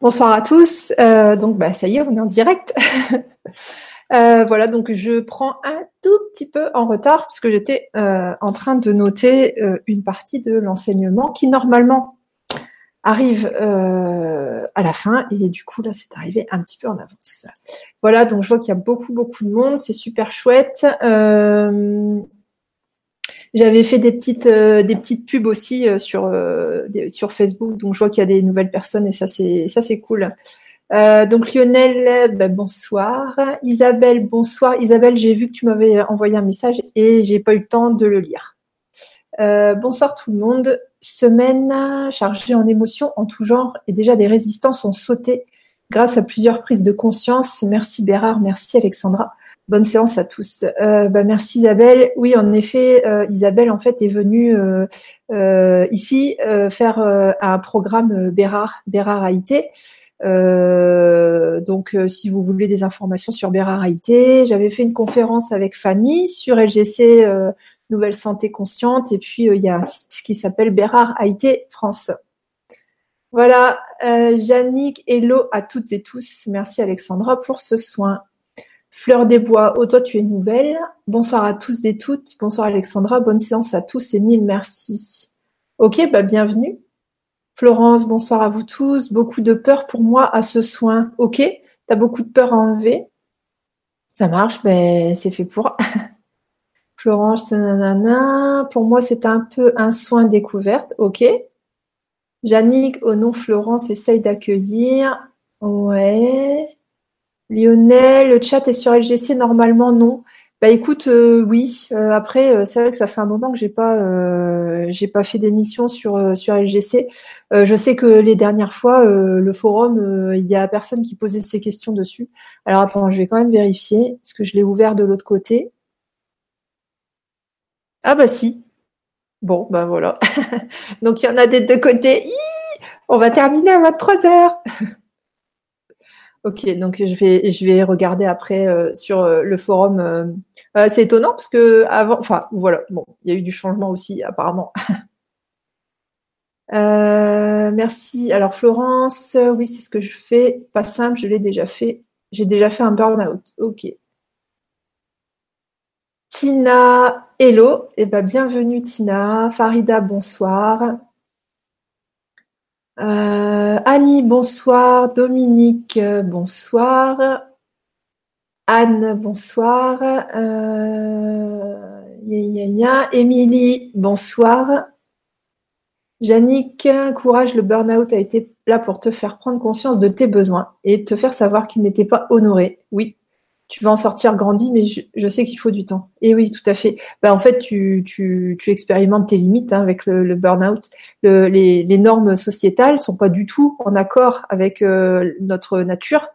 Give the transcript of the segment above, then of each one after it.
Bonsoir à tous. Euh, donc, bah, ça y est, on est en direct. Euh, voilà, donc je prends un tout petit peu en retard parce que j'étais euh, en train de noter une partie de l'enseignement qui normalement arrive à la fin et du coup là c'est arrivé un petit peu en avance. Voilà, donc je vois qu'il y a beaucoup beaucoup de monde, c'est super chouette. J'avais fait des petites euh, des petites pubs aussi euh, sur euh, sur Facebook, donc je vois qu'il y a des nouvelles personnes et ça c'est ça c'est cool. donc Lionel, ben, bonsoir. Isabelle, bonsoir. Isabelle, j'ai vu que tu m'avais envoyé un message et j'ai pas eu le temps de le lire. bonsoir tout le monde. Semaine chargée en émotions en tout genre et déjà des résistances ont sauté grâce à plusieurs prises de conscience. Merci Bérard, merci Alexandra. Bonne séance à tous. Euh, bah, merci Isabelle. Oui, en effet, euh, Isabelle en fait est venue euh, ici faire un programme Bérard, Bérard Haïté. donc, si vous voulez des informations sur Bérard Haïté, j'avais fait une conférence avec Fanny sur LGC Nouvelle Santé Consciente, et puis il y a un site qui s'appelle Bérard Haïté France. Voilà, Yannick, hello à toutes et tous. Merci Alexandra pour ce soin. Fleur des Bois, oh toi tu es nouvelle. Bonsoir à tous et toutes. Bonsoir Alexandra, bonne séance à tous et mille merci. Ok, bah bienvenue. Florence, bonsoir à vous tous. Beaucoup de peur pour moi à ce soin. Ok, t'as beaucoup de peur à enlever? Ça marche, ben c'est fait pour. Florence, nanana. Pour moi, c'est un peu un soin découverte. Ok. Jannick, oh non, Florence, essaye d'accueillir. Ouais. Lionel, le chat est sur LGC, normalement non. Bah écoute, euh, oui. Euh, après, euh, c'est vrai que ça fait un moment que j'ai pas, pas fait d'émission sur LGC. je sais que les dernières fois, le forum, il y a personne qui posait ces questions dessus. Alors attends, je vais quand même vérifier parce que je l'ai ouvert de l'autre côté. Ah bah si. Bon, bah voilà. Donc il y en a des deux côtés. on va terminer à 23 heures. Ok, donc je vais je vais regarder après euh, sur euh, le forum. Euh, c'est étonnant parce que avant, enfin voilà, bon, il y a eu du changement aussi apparemment. merci. Alors Florence, oui, c'est ce que je fais. Pas simple, je l'ai déjà fait. J'ai déjà fait un burn-out. Ok. Tina, hello. Eh ben, bienvenue Tina. Farida, bonsoir. Euh, Annie, bonsoir. Dominique, bonsoir. Anne, bonsoir. Euh, Émilie, bonsoir. Yannick, courage, le burn-out a été là pour te faire prendre conscience de tes besoins et te faire savoir qu'ils n'étaient pas honorés. Oui, tu vas en sortir grandi, mais je, sais qu'il faut du temps. Et oui, tout à fait. Bah, en fait, tu, expérimentes tes limites hein, avec le, le burn-out. Le, les, normes sociétales sont pas du tout en accord avec euh, notre nature,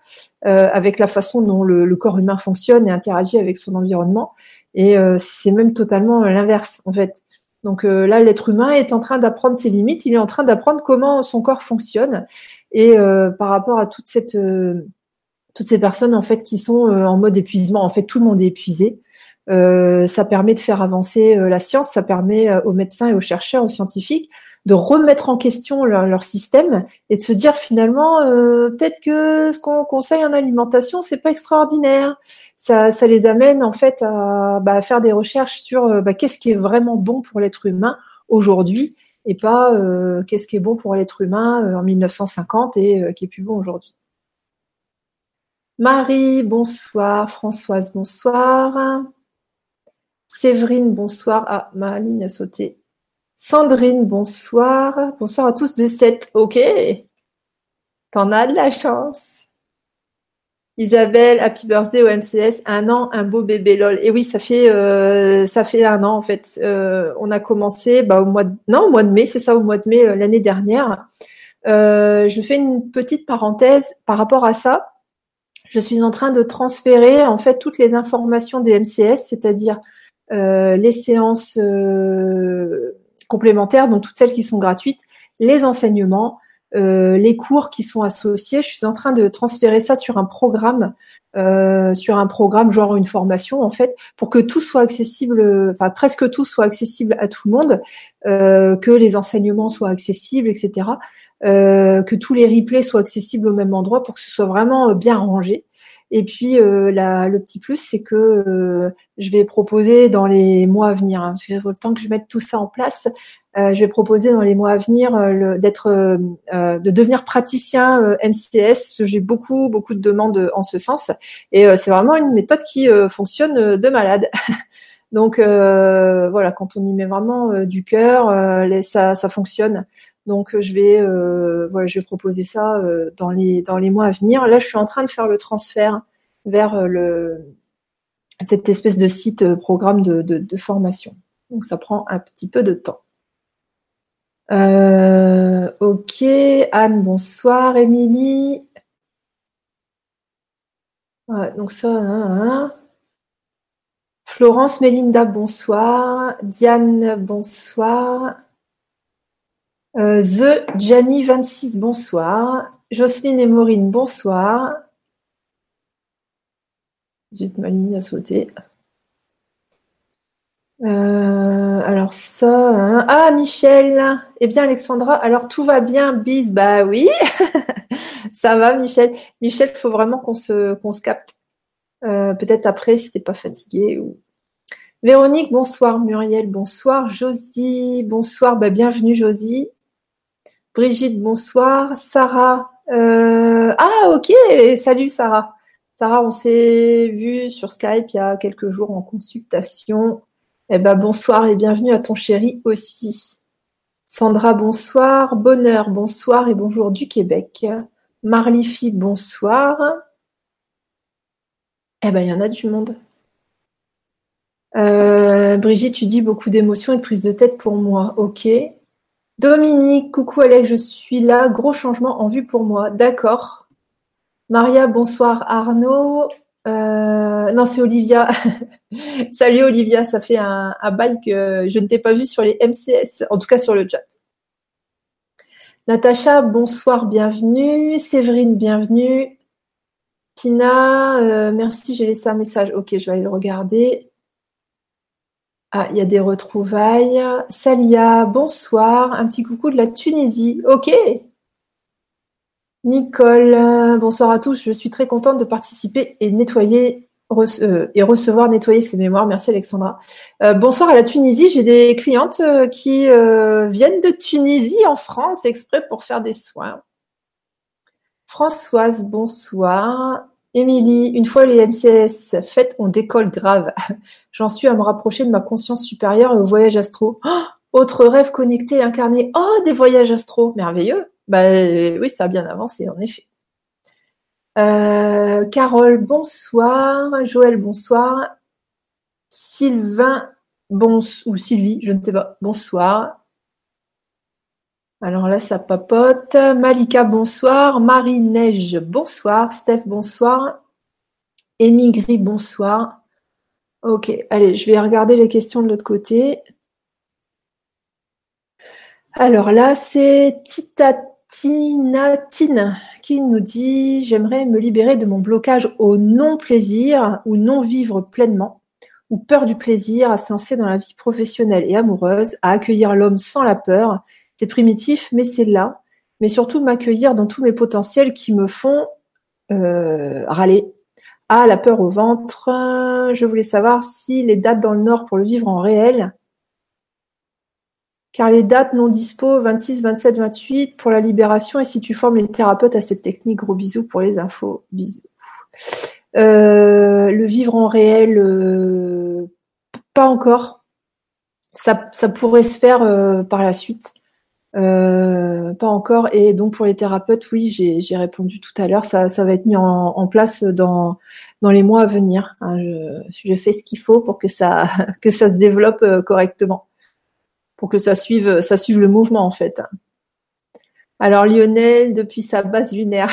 euh, avec la façon dont le, corps humain fonctionne et interagit avec son environnement. Et euh, c'est même totalement l'inverse, en fait. Donc là, l'être humain est en train d'apprendre ses limites. Il est en train d'apprendre comment son corps fonctionne. Et par rapport à toute cette toutes ces personnes en fait qui sont euh, en mode épuisement. En fait, tout le monde est épuisé. Euh, ça permet de faire avancer euh, la science, ça permet aux médecins et aux chercheurs, aux scientifiques de remettre en question leur, système et de se dire finalement peut-être que ce qu'on conseille en alimentation c'est pas extraordinaire. Ça, ça les amène en fait à, bah, faire des recherches sur bah, qu'est-ce qui est vraiment bon pour l'être humain aujourd'hui et pas qu'est-ce qui est bon pour l'être humain en 1950 et qui est plus bon aujourd'hui. Marie, bonsoir. Françoise, bonsoir. Séverine, bonsoir. Ah, ma ligne a sauté. Sandrine, bonsoir. Bonsoir à tous de 7. Ok. T'en as de la chance. Isabelle, happy birthday au MCS. Un an, un beau bébé lol. Et oui, ça fait euh, ça fait un an en fait. Euh, on a commencé bah, au mois de non au mois de mai, c'est ça au mois de mai euh, l'année dernière. je fais une petite parenthèse par rapport à ça je suis en train de transférer en fait toutes les informations des MCS, c'est-à-dire euh, les séances euh, complémentaires, donc toutes celles qui sont gratuites, les enseignements, euh, les cours qui sont associés. Je suis en train de transférer ça sur un programme euh, sur un programme, genre une formation en fait, pour que tout soit accessible, enfin presque tout soit accessible à tout le monde, que les enseignements soient accessibles, etc. Euh, que tous les replays soient accessibles au même endroit pour que ce soit vraiment bien rangé. Et puis la, le petit plus, c'est que je vais proposer dans les mois à venir, hein, parce faut le temps que je mette tout ça en place, euh, je vais proposer dans les mois à venir euh, d'être, euh, de devenir praticien MCS parce que j'ai beaucoup beaucoup de demandes en ce sens et c'est vraiment une méthode qui fonctionne de malade. Donc voilà, quand on y met vraiment du cœur, ça, ça fonctionne. Donc je vais voilà, je vais proposer ça dans les dans les mois à venir. Là, je suis en train de faire le transfert vers cette espèce de site programme de, de, formation. Donc ça prend un petit peu de temps. Euh, ok, Anne, bonsoir, Émilie. donc ça, hein, hein. Florence, Mélinda, bonsoir. Diane, bonsoir. Euh, The Gianni 26, bonsoir. Jocelyne et Maureen, bonsoir. Zut, ma ligne a sauté. Euh, alors ça, hein. ah Michel, eh bien Alexandra, alors tout va bien, bis, bah oui, ça va Michel. Michel, il faut vraiment qu'on se, qu'on se capte. Euh, peut-être après si t'es pas fatigué. Véronique, bonsoir. Muriel, bonsoir. Josie, bonsoir. Bah, bienvenue Josie. Brigitte, bonsoir. Sarah, euh, ah ok, salut Sarah. Sarah, on s'est vu sur Skype il y a quelques jours en consultation. Eh ben, bonsoir et bienvenue à ton chéri aussi. Sandra, bonsoir. Bonheur, bonsoir et bonjour du Québec. Marlifi, bonsoir. Eh ben, il y en a du monde. Euh, Brigitte, tu dis beaucoup d'émotions et de prise de tête pour moi. Ok. Dominique, coucou Alex, je suis là. Gros changement en vue pour moi. D'accord. Maria, bonsoir. Arnaud, euh, non, c'est Olivia. Salut Olivia, ça fait un, bail que je ne t'ai pas vu sur les MCS, en tout cas sur le chat. Natacha, bonsoir, bienvenue. Séverine, bienvenue. Tina, euh, merci, j'ai laissé un message. Ok, je vais aller le regarder. Ah, il y a des retrouvailles. Salia, bonsoir. Un petit coucou de la Tunisie. Ok, Nicole, euh, bonsoir à tous. Je suis très contente de participer et nettoyer euh, et recevoir nettoyer ces mémoires. Merci Alexandra. Euh, bonsoir à la Tunisie. J'ai des clientes qui viennent de Tunisie en France exprès pour faire des soins. Françoise, bonsoir. Émilie, une fois les MCS faites, on décolle grave. J'en suis à me rapprocher de ma conscience supérieure et au voyage astro. Oh, autre rêve connecté et incarné. Oh, des voyages astro. Merveilleux. Bah oui, ça a bien avancé, en effet. Euh, Carole, bonsoir. Joël, bonsoir. Sylvain, bon, ou Sylvie, je ne sais pas, bonsoir. Alors là, ça papote. Malika, bonsoir. Marie-Neige, bonsoir. Steph, bonsoir. Émigri, bonsoir. Ok, allez, je vais regarder les questions de l'autre côté. Alors là, c'est Tita Tinatine qui nous dit J'aimerais me libérer de mon blocage au non-plaisir ou non-vivre pleinement, ou peur du plaisir, à se lancer dans la vie professionnelle et amoureuse, à accueillir l'homme sans la peur. C'est primitif, mais c'est là. Mais surtout m'accueillir dans tous mes potentiels qui me font euh, râler. Ah, la peur au ventre. Je voulais savoir si les dates dans le Nord pour le vivre en réel car les dates non dispo 26, 27, 28 pour la libération et si tu formes les thérapeutes à cette technique, gros bisous pour les infos, bisous. Euh, le vivre en réel, euh, pas encore. Ça, pourrait se faire par la suite. Pas encore. Et donc pour les thérapeutes, oui, j'ai répondu tout à l'heure. Ça, va être mis en, place dans les mois à venir. Hein, je, fais ce qu'il faut pour que ça que ça se développe correctement pour que ça suive, ça suive le mouvement en fait. Alors Lionel, depuis sa base lunaire.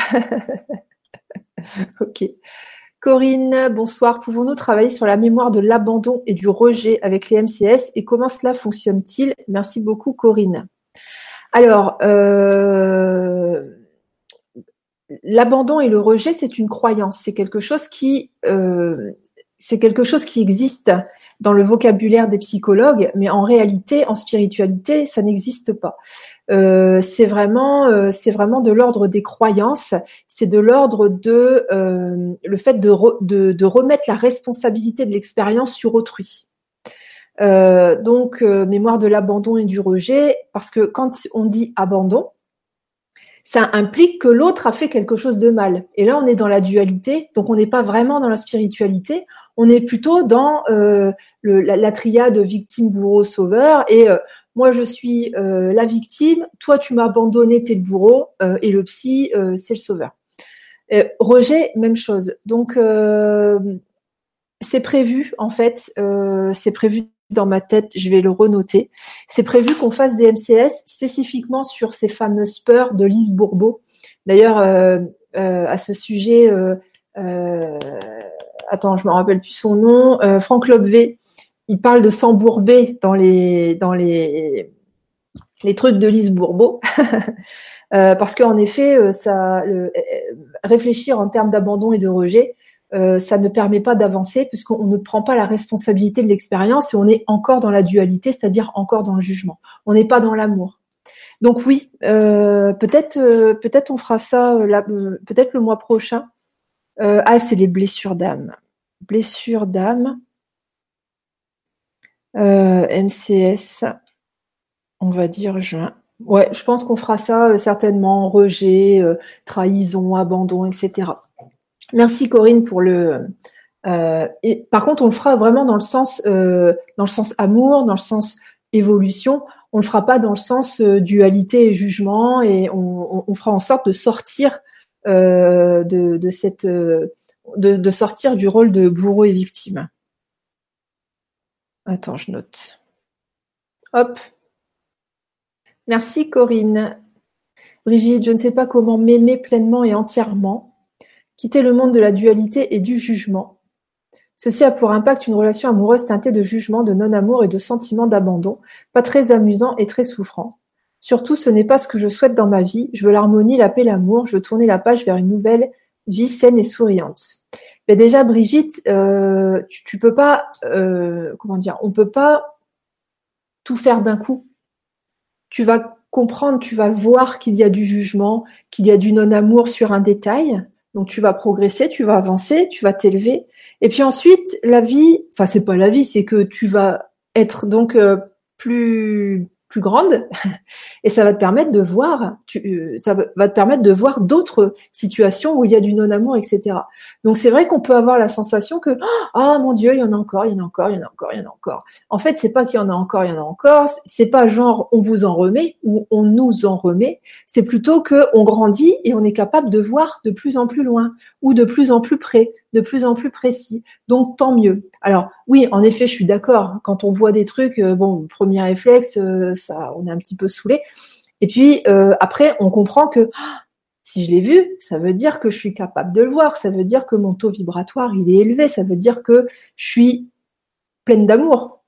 ok. Corinne, bonsoir. Pouvons-nous travailler sur la mémoire de l'abandon et du rejet avec les MCS et comment cela fonctionne-t-il? Merci beaucoup Corinne. Alors, euh, l'abandon et le rejet, c'est une croyance, c'est quelque chose qui, euh, c'est quelque chose qui existe dans le vocabulaire des psychologues, mais en réalité, en spiritualité, ça n'existe pas. Euh, c'est vraiment, euh, c'est vraiment de l'ordre des croyances, c'est de l'ordre de le fait de, remettre la responsabilité de l'expérience sur autrui. Donc, mémoire de l'abandon et du rejet, parce que quand on dit abandon, ça implique que l'autre a fait quelque chose de mal. Et là, on est dans la dualité, donc on n'est pas vraiment dans la spiritualité, on est plutôt dans euh, le, la, la, triade victime, bourreau, sauveur. Et euh, moi, je suis euh, la victime, toi, tu m'as abandonné, t'es le bourreau, euh, et le psy, euh, c'est le sauveur. rejet, même chose. Donc, c'est prévu, en fait, c'est prévu dans ma tête, je vais le renoter. C'est prévu qu'on fasse des MCS spécifiquement sur ces fameuses peurs de Lise Bourbeau. D'ailleurs, euh, euh, à ce sujet, euh, attends, je me rappelle plus son nom, Franck Lobvé, il parle de s'embourber dans les dans les les trucs de Lise Bourbeau. parce qu'en effet, ça, réfléchir en termes d'abandon et de rejet, euh, ça ne permet pas d'avancer puisqu'on ne prend pas la responsabilité de l'expérience et on est encore dans la dualité, c'est-à-dire encore dans le jugement. On n'est pas dans l'amour. Donc oui, euh, peut-être, euh, peut-être on fera ça, peut-être le mois prochain. ah, c'est les blessures d'âme. Blessures d'âme. MCS. On va dire juin. Ouais, je pense qu'on fera ça certainement. Rejet, trahison, abandon, etc. Merci Corinne pour le. Euh, par contre, on le fera vraiment dans le sens, euh, dans le sens amour, dans le sens évolution. On le fera pas dans le sens euh, dualité et jugement, et on, on, fera en sorte de sortir de, de, cette, de, de, sortir du rôle de bourreau et victime. Attends, je note. Hop. Merci Corinne. Brigitte, je ne sais pas comment m'aimer pleinement et entièrement quitter le monde de la dualité et du jugement. Ceci a pour impact une relation amoureuse teintée de jugement, de non-amour et de sentiments d'abandon, pas très amusant et très souffrant. Surtout, ce n'est pas ce que je souhaite dans ma vie. Je veux l'harmonie, la paix, l'amour. Je veux tourner la page vers une nouvelle vie saine et souriante. Mais déjà, Brigitte, euh, tu, tu, peux pas, euh, comment dire, on peut pas tout faire d'un coup. Tu vas comprendre, tu vas voir qu'il y a du jugement, qu'il y a du non-amour sur un détail. Donc tu vas progresser, tu vas avancer, tu vas t'élever. Et puis ensuite, la vie, enfin c'est pas la vie, c'est que tu vas être donc euh, plus plus grande et ça va te permettre de voir, tu, euh, ça va te permettre de voir d'autres situations où il y a du non-amour, etc. Donc c'est vrai qu'on peut avoir la sensation que ah mon Dieu, il y en a encore, il y en a encore, il y en a encore, il y en a encore. En fait, c'est pas qu'il y en a encore, il y en a encore. C'est pas genre on vous en remet ou on nous en remet. C'est plutôt que on grandit et on est capable de voir de plus en plus loin ou de plus en plus près, de plus en plus précis. Donc tant mieux. Alors oui, en effet, je suis d'accord. Quand on voit des trucs, euh, bon, premier réflexe, euh, ça, on est un petit peu saoulé. Et puis euh, après, on comprend que ah, si je l'ai vu, ça veut dire que je suis capable de le voir. Ça veut dire que mon taux vibratoire il est élevé. Ça veut dire que je suis pleine d'amour.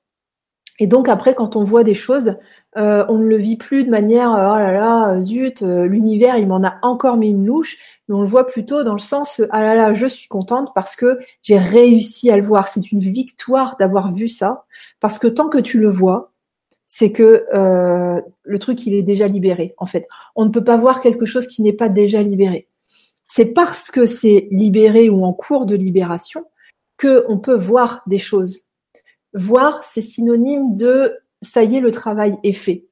Et donc après, quand on voit des choses, euh, on ne le vit plus de manière oh là là zut euh, l'univers il m'en a encore mis une louche mais on le voit plutôt dans le sens ah là là je suis contente parce que j'ai réussi à le voir. C'est une victoire d'avoir vu ça parce que tant que tu le vois c'est que euh, le truc il est déjà libéré en fait. On ne peut pas voir quelque chose qui n'est pas déjà libéré. C'est parce que c'est libéré ou en cours de libération que on peut voir des choses. Voir c'est synonyme de ça y est, le travail est fait.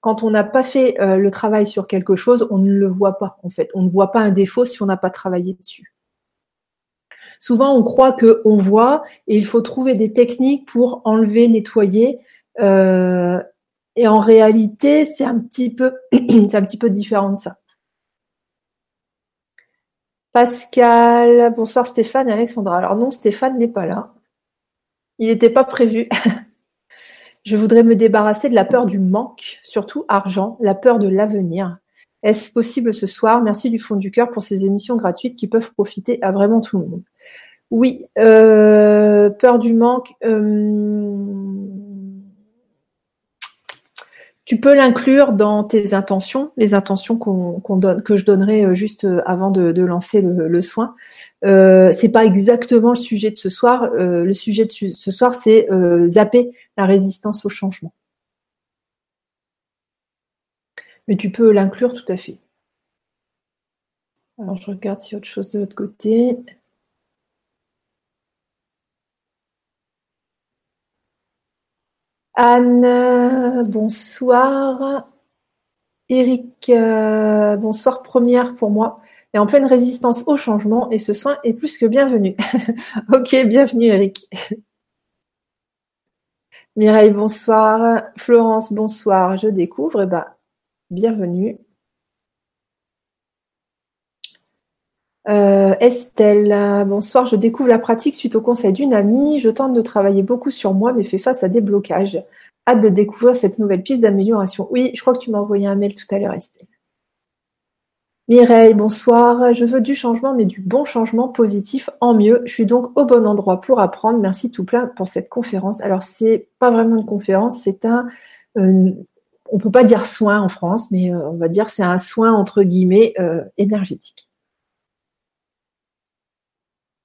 Quand on n'a pas fait euh, le travail sur quelque chose, on ne le voit pas en fait. On ne voit pas un défaut si on n'a pas travaillé dessus. Souvent, on croit que on voit et il faut trouver des techniques pour enlever, nettoyer. Euh, et en réalité, c'est un petit peu, c'est un petit peu différent de ça. Pascal, bonsoir Stéphane et Alexandra. Alors non, Stéphane n'est pas là. Il n'était pas prévu. Je voudrais me débarrasser de la peur du manque, surtout argent, la peur de l'avenir. Est-ce possible ce soir? Merci du fond du cœur pour ces émissions gratuites qui peuvent profiter à vraiment tout le monde. Oui, euh, peur du manque. Euh, Tu peux l'inclure dans tes intentions, les intentions que je donnerai euh, juste avant de, lancer le, soin. Euh, c'est pas exactement le sujet de ce soir. le sujet de ce soir, c'est zapper la résistance au changement. Mais tu peux l'inclure tout à fait. Alors je regarde s'il y a autre chose de l'autre côté. Anne, bonsoir. Eric, euh, bonsoir, première pour moi. Et en pleine résistance au changement et ce soin est plus que bienvenu. ok, bienvenue Eric. Mireille, bonsoir. Florence, bonsoir. Je découvre. Eh ben, bienvenue. Euh, Estelle, bonsoir. Je découvre la pratique suite au conseil d'une amie. Je tente de travailler beaucoup sur moi, mais fais face à des blocages. Hâte de découvrir cette nouvelle piste d'amélioration. Oui, je crois que tu m'as envoyé un mail tout à l'heure, Estelle. Mireille, bonsoir. Je veux du changement, mais du bon changement positif en mieux. Je suis donc au bon endroit pour apprendre. Merci tout plein pour cette conférence. Alors, c'est pas vraiment une conférence, c'est un, euh, on peut pas dire soin en France, mais euh, on va dire c'est un soin entre guillemets énergétique.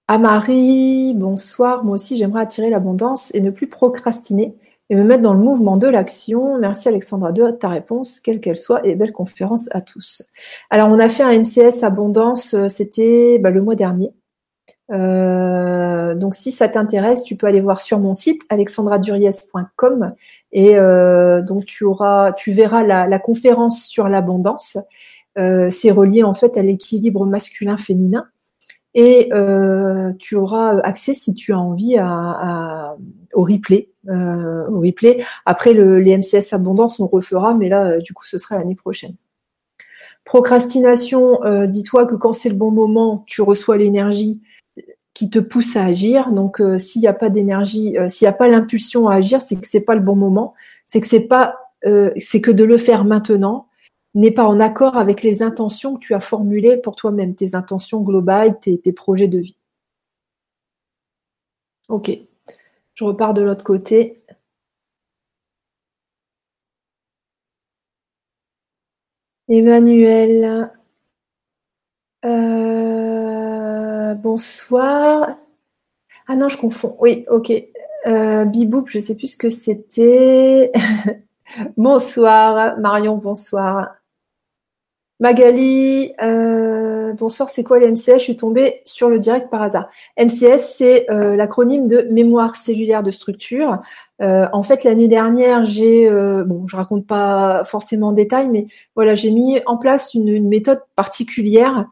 À Marie, bonsoir. Moi aussi, j'aimerais attirer l'abondance et ne plus procrastiner et me mettre dans le mouvement de l'action. Merci Alexandra de ta réponse, quelle qu'elle soit, et belle conférence à tous. Alors, on a fait un MCS abondance, euh, c'était bah, le mois dernier. Euh, donc, si ça t'intéresse, tu peux aller voir sur mon site alexandraduriez.com et euh, donc tu auras, tu verras la, conférence sur l'abondance. c'est relié en fait à l'équilibre masculin-féminin et tu auras accès si tu as envie à, au replay. Euh, au replay. Après le, les MCS Abondance, on refera, mais là, euh, du coup, ce sera l'année prochaine. Procrastination, dis-toi que quand c'est le bon moment, tu reçois l'énergie qui te pousse à agir. Donc, s'il n'y a pas d'énergie, s'il n'y a pas l'impulsion à agir, c'est que c'est pas le bon moment. C'est que c'est pas, c'est que de le faire maintenant n'est pas en accord avec les intentions que tu as formulées pour toi-même, tes intentions globales, tes, projets de vie. Ok, je repars de l'autre côté. Emmanuel, euh, bonsoir. Ah non, je confonds. Oui, ok. Euh, je ne sais plus ce que c'était. bonsoir, Marion, bonsoir. Magali, euh, bonsoir, c'est quoi les MCS Je suis tombée sur le direct par hasard. MCS, c'est euh, l'acronyme de mémoire cellulaire de structure. Euh, en fait, l'année dernière, j'ai, bon, je raconte pas forcément en détail, mais voilà, j'ai mis en place une, une méthode particulière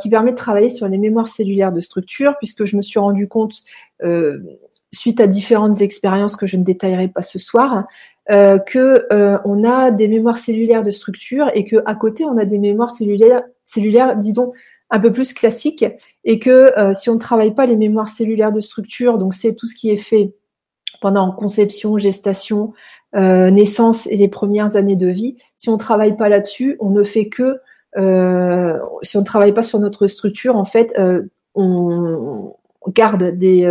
qui permet de travailler sur les mémoires cellulaires de structure, puisque je me suis rendu compte suite à différentes expériences que je ne détaillerai pas ce soir, euh, que euh, on a des mémoires cellulaires de structure et que à côté on a des mémoires cellulaires, cellulaires, disons un peu plus classiques, et que euh, si on ne travaille pas les mémoires cellulaires de structure, donc c'est tout ce qui est fait pendant conception, gestation, naissance et les premières années de vie, si on ne travaille pas là-dessus, on ne fait que si on ne travaille pas sur notre structure, en fait, on garde des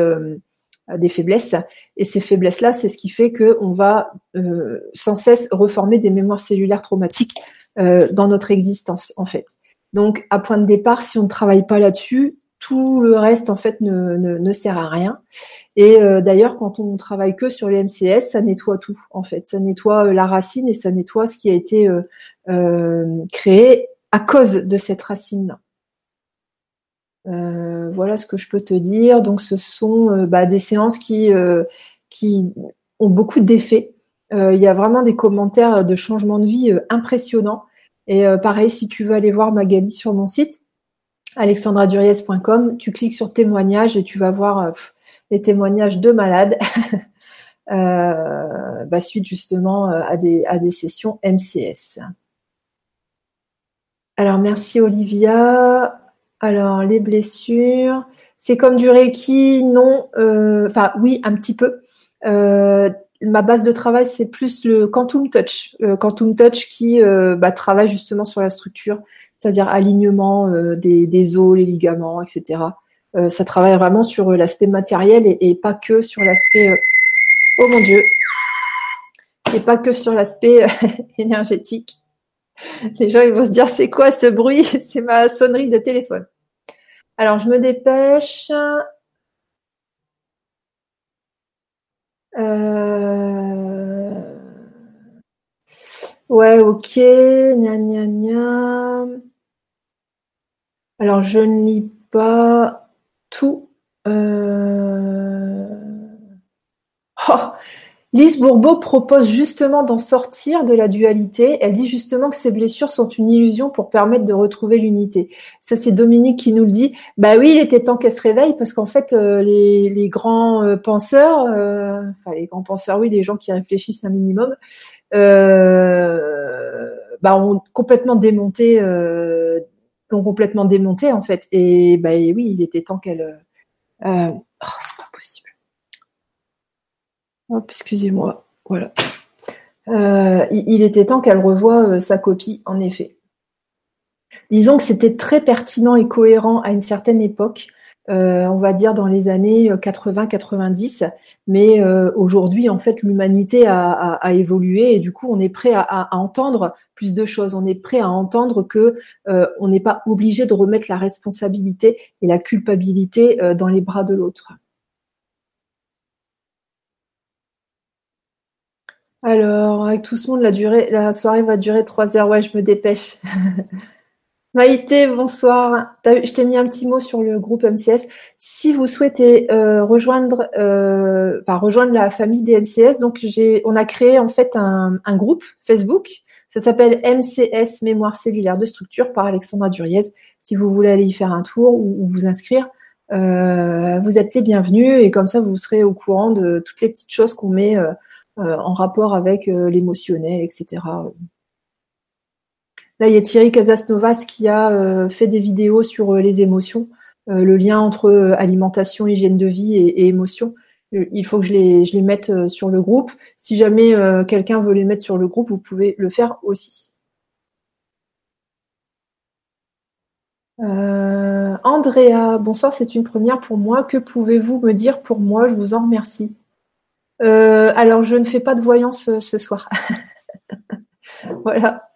des faiblesses. Et ces faiblesses-là, c'est ce qui fait qu'on va euh, sans cesse reformer des mémoires cellulaires traumatiques euh, dans notre existence, en fait. Donc, à point de départ, si on ne travaille pas là-dessus, tout le reste, en fait, ne, ne, sert à rien. Et euh, d'ailleurs, quand on travaille que sur les MCS, ça nettoie tout, en fait. Ça nettoie la racine et ça nettoie ce qui a été créé à cause de cette racine-là. Euh, voilà ce que je peux te dire. Donc, ce sont euh, bah, des séances qui, euh, qui ont beaucoup d'effets. Il y a vraiment des commentaires de changement de vie impressionnants. Et pareil, si tu veux aller voir Magali sur mon site, alexandraduriez.com, tu cliques sur témoignages et tu vas voir les témoignages de malades. bah, suite justement à des, à des sessions MCS. Alors merci Olivia. Alors, les blessures, c'est comme du Reiki, non, euh, enfin oui, un petit peu. Euh, ma base de travail, c'est plus le Quantum Touch. Euh, Quantum Touch qui bah, travaille justement sur la structure, c'est-à-dire alignement des, os, les ligaments, etc. ça travaille vraiment sur l'aspect matériel et, pas que sur l'aspect... Oh mon Dieu et pas que sur l'aspect énergétique. Les gens vont se dire c'est quoi ce bruit? C'est ma sonnerie de téléphone. Alors je me dépêche. Euh... Ouais, ok. Gna, gna, gna. Alors je ne lis pas tout. Euh... Oh Lise Bourbeau propose justement d'en sortir de la dualité. Elle dit justement que ces blessures sont une illusion pour permettre de retrouver l'unité. Ça, c'est Dominique qui nous le dit. Bah oui, il était temps qu'elle se réveille parce qu'en fait, euh, les, grands euh, penseurs, euh, enfin les grands penseurs, oui, les gens qui réfléchissent un minimum, bah, ont complètement démonté, l'ont complètement démonté en fait. Et bah oui, il était temps qu'elle. oh, c'est pas possible. Excusez-moi. Voilà. Euh, il était temps qu'elle revoie euh, sa copie, en effet. Disons que c'était très pertinent et cohérent à une certaine époque, euh, on va dire dans les années 80-90, mais aujourd'hui, en fait, l'humanité a, évolué et du coup, on est prêt à, entendre plus de choses. On est prêt à entendre que on n'est pas obligé de remettre la responsabilité et la culpabilité dans les bras de l'autre. Alors, avec tout ce monde, la, durée, la soirée va durer trois heures. Ouais, je me dépêche. Maïté, bonsoir. Je t'ai mis un petit mot sur le groupe MCS. Si vous souhaitez euh, rejoindre, euh, enfin rejoindre la famille des MCS, donc on a créé en fait un, groupe Facebook. Ça s'appelle MCS Mémoire cellulaire de structure par Alexandra Duriez. Si vous voulez aller y faire un tour ou, vous inscrire, euh, vous êtes les bienvenus et comme ça vous serez au courant de toutes les petites choses qu'on met euh, en rapport avec euh, l'émotionnel, etc. Là, il y a Thierry Casasnovas qui a euh, fait des vidéos sur les émotions, le lien entre alimentation, hygiène de vie et, émotion. Il faut que je les mette sur le groupe. Si jamais quelqu'un veut les mettre sur le groupe, vous pouvez le faire aussi. Andrea, bonsoir, c'est une première pour moi. Que pouvez-vous me dire pour moi? Je vous en remercie. Euh, alors, je ne fais pas de voyance euh, ce soir. voilà.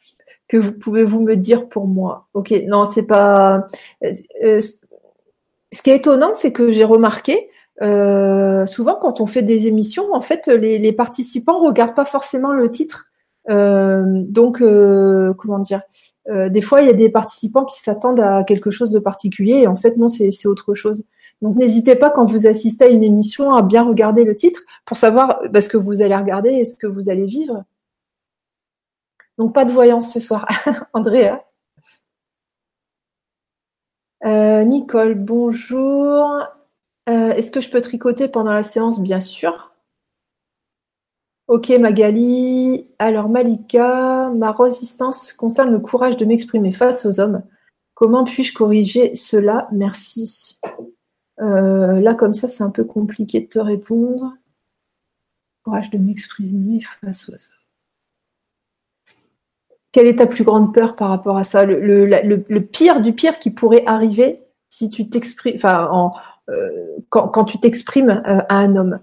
Que vous pouvez-vous me dire pour moi Ok, non, c'est pas. Euh, ce qui est étonnant, c'est que j'ai remarqué, souvent quand on fait des émissions, en fait, les, les participants regardent pas forcément le titre. donc, comment dire Des fois, il y a des participants qui s'attendent à quelque chose de particulier, et en fait, non, c'est autre chose. Donc n'hésitez pas quand vous assistez à une émission à bien regarder le titre pour savoir bah, ce que vous allez regarder et ce que vous allez vivre. Donc pas de voyance ce soir, Andrea. Euh, Nicole, bonjour. Euh, est-ce que je peux tricoter pendant la séance? Bien sûr. Ok Magali. Alors Malika, ma résistance concerne le courage de m'exprimer face aux hommes. Comment puis-je corriger cela? Merci. Euh, là, comme ça, c'est un peu compliqué de te répondre. Courage de m'exprimer face aux autres. Quelle est ta plus grande peur par rapport à ça? Le, pire du pire qui pourrait arriver si tu t'exprimes, euh, quand, tu t'exprimes euh, à un homme?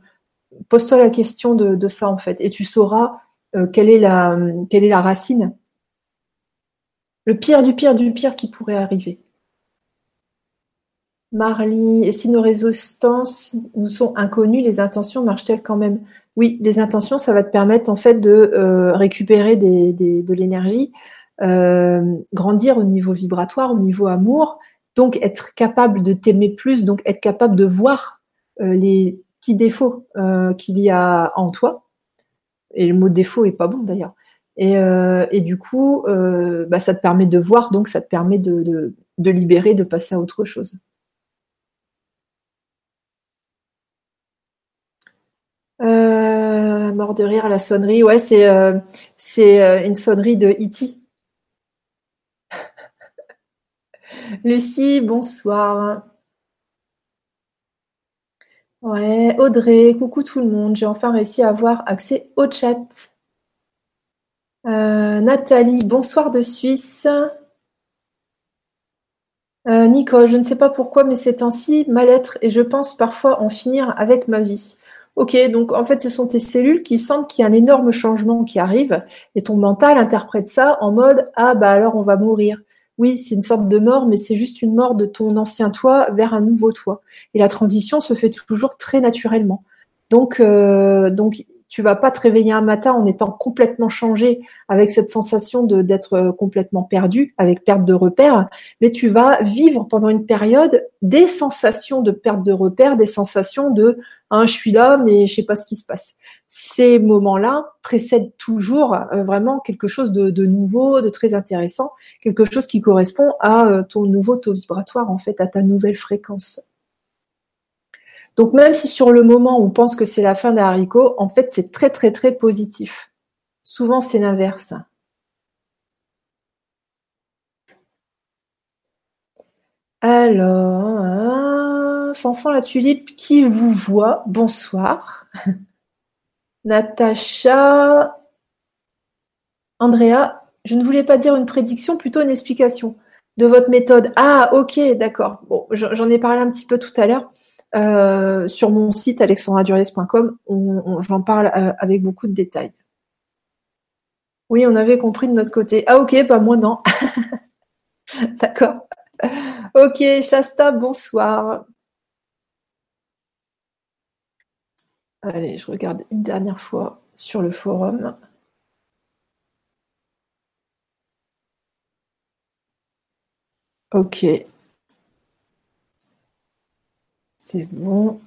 Pose-toi la question de, ça en fait, et tu sauras quelle est la racine. Le pire du pire du pire qui pourrait arriver. Marly, et si nos résistances nous sont inconnues, les intentions marchent-elles quand même? Oui, les intentions, ça va te permettre en fait de euh, récupérer de l'énergie, euh, grandir au niveau vibratoire, au niveau amour, donc être capable de t'aimer plus, donc être capable de voir euh, les petits défauts qu'il y a en toi. Et le mot défaut est pas bon d'ailleurs. Et, du coup, bah, ça te permet de voir, donc ça te permet de libérer, de passer à autre chose. Euh, mort de rire, la sonnerie. Ouais, c'est euh, c'est euh, une sonnerie de E.T. Lucie, bonsoir. Ouais, Audrey, coucou tout le monde. J'ai enfin réussi à avoir accès au chat. Nathalie, bonsoir de Suisse. Nicole, je ne sais pas pourquoi, mais c'est ainsi mal-être et je pense parfois en finir avec ma vie. Ok, donc en fait, ce sont tes cellules qui sentent qu'il y a un énorme changement qui arrive et ton mental interprète ça en mode ah bah alors on va mourir. Oui, c'est une sorte de mort, mais c'est juste une mort de ton ancien toi vers un nouveau toi. Et la transition se fait toujours très naturellement. Donc, euh, donc tu vas pas te réveiller un matin en étant complètement changé avec cette sensation d'être euh, complètement perdu, avec perte de repères, mais tu vas vivre pendant une période des sensations de perte de repères, des sensations de hein, je suis là mais je sais pas ce qui se passe. Ces moments-là précèdent toujours euh, vraiment quelque chose de, de, nouveau, de très intéressant, quelque chose qui correspond à euh, ton nouveau taux vibratoire en fait, à ta nouvelle fréquence. Donc même si sur le moment on pense que c'est la fin d'un haricot, en fait c'est très très très positif. Souvent c'est l'inverse. Alors, Fanfan la tulipe qui vous voit, bonsoir. Natacha, Andrea, je ne voulais pas dire une prédiction, plutôt une explication de votre méthode. Ah, ok, d'accord. J'en ai parlé un petit peu tout à l'heure. Euh, sur mon site alexandraduriez.com, j'en parle euh, avec beaucoup de détails. Oui, on avait compris de notre côté. Ah ok, bah moi non. D'accord. Ok, Shasta, bonsoir. Allez, je regarde une dernière fois sur le forum. Ok. C'est bon.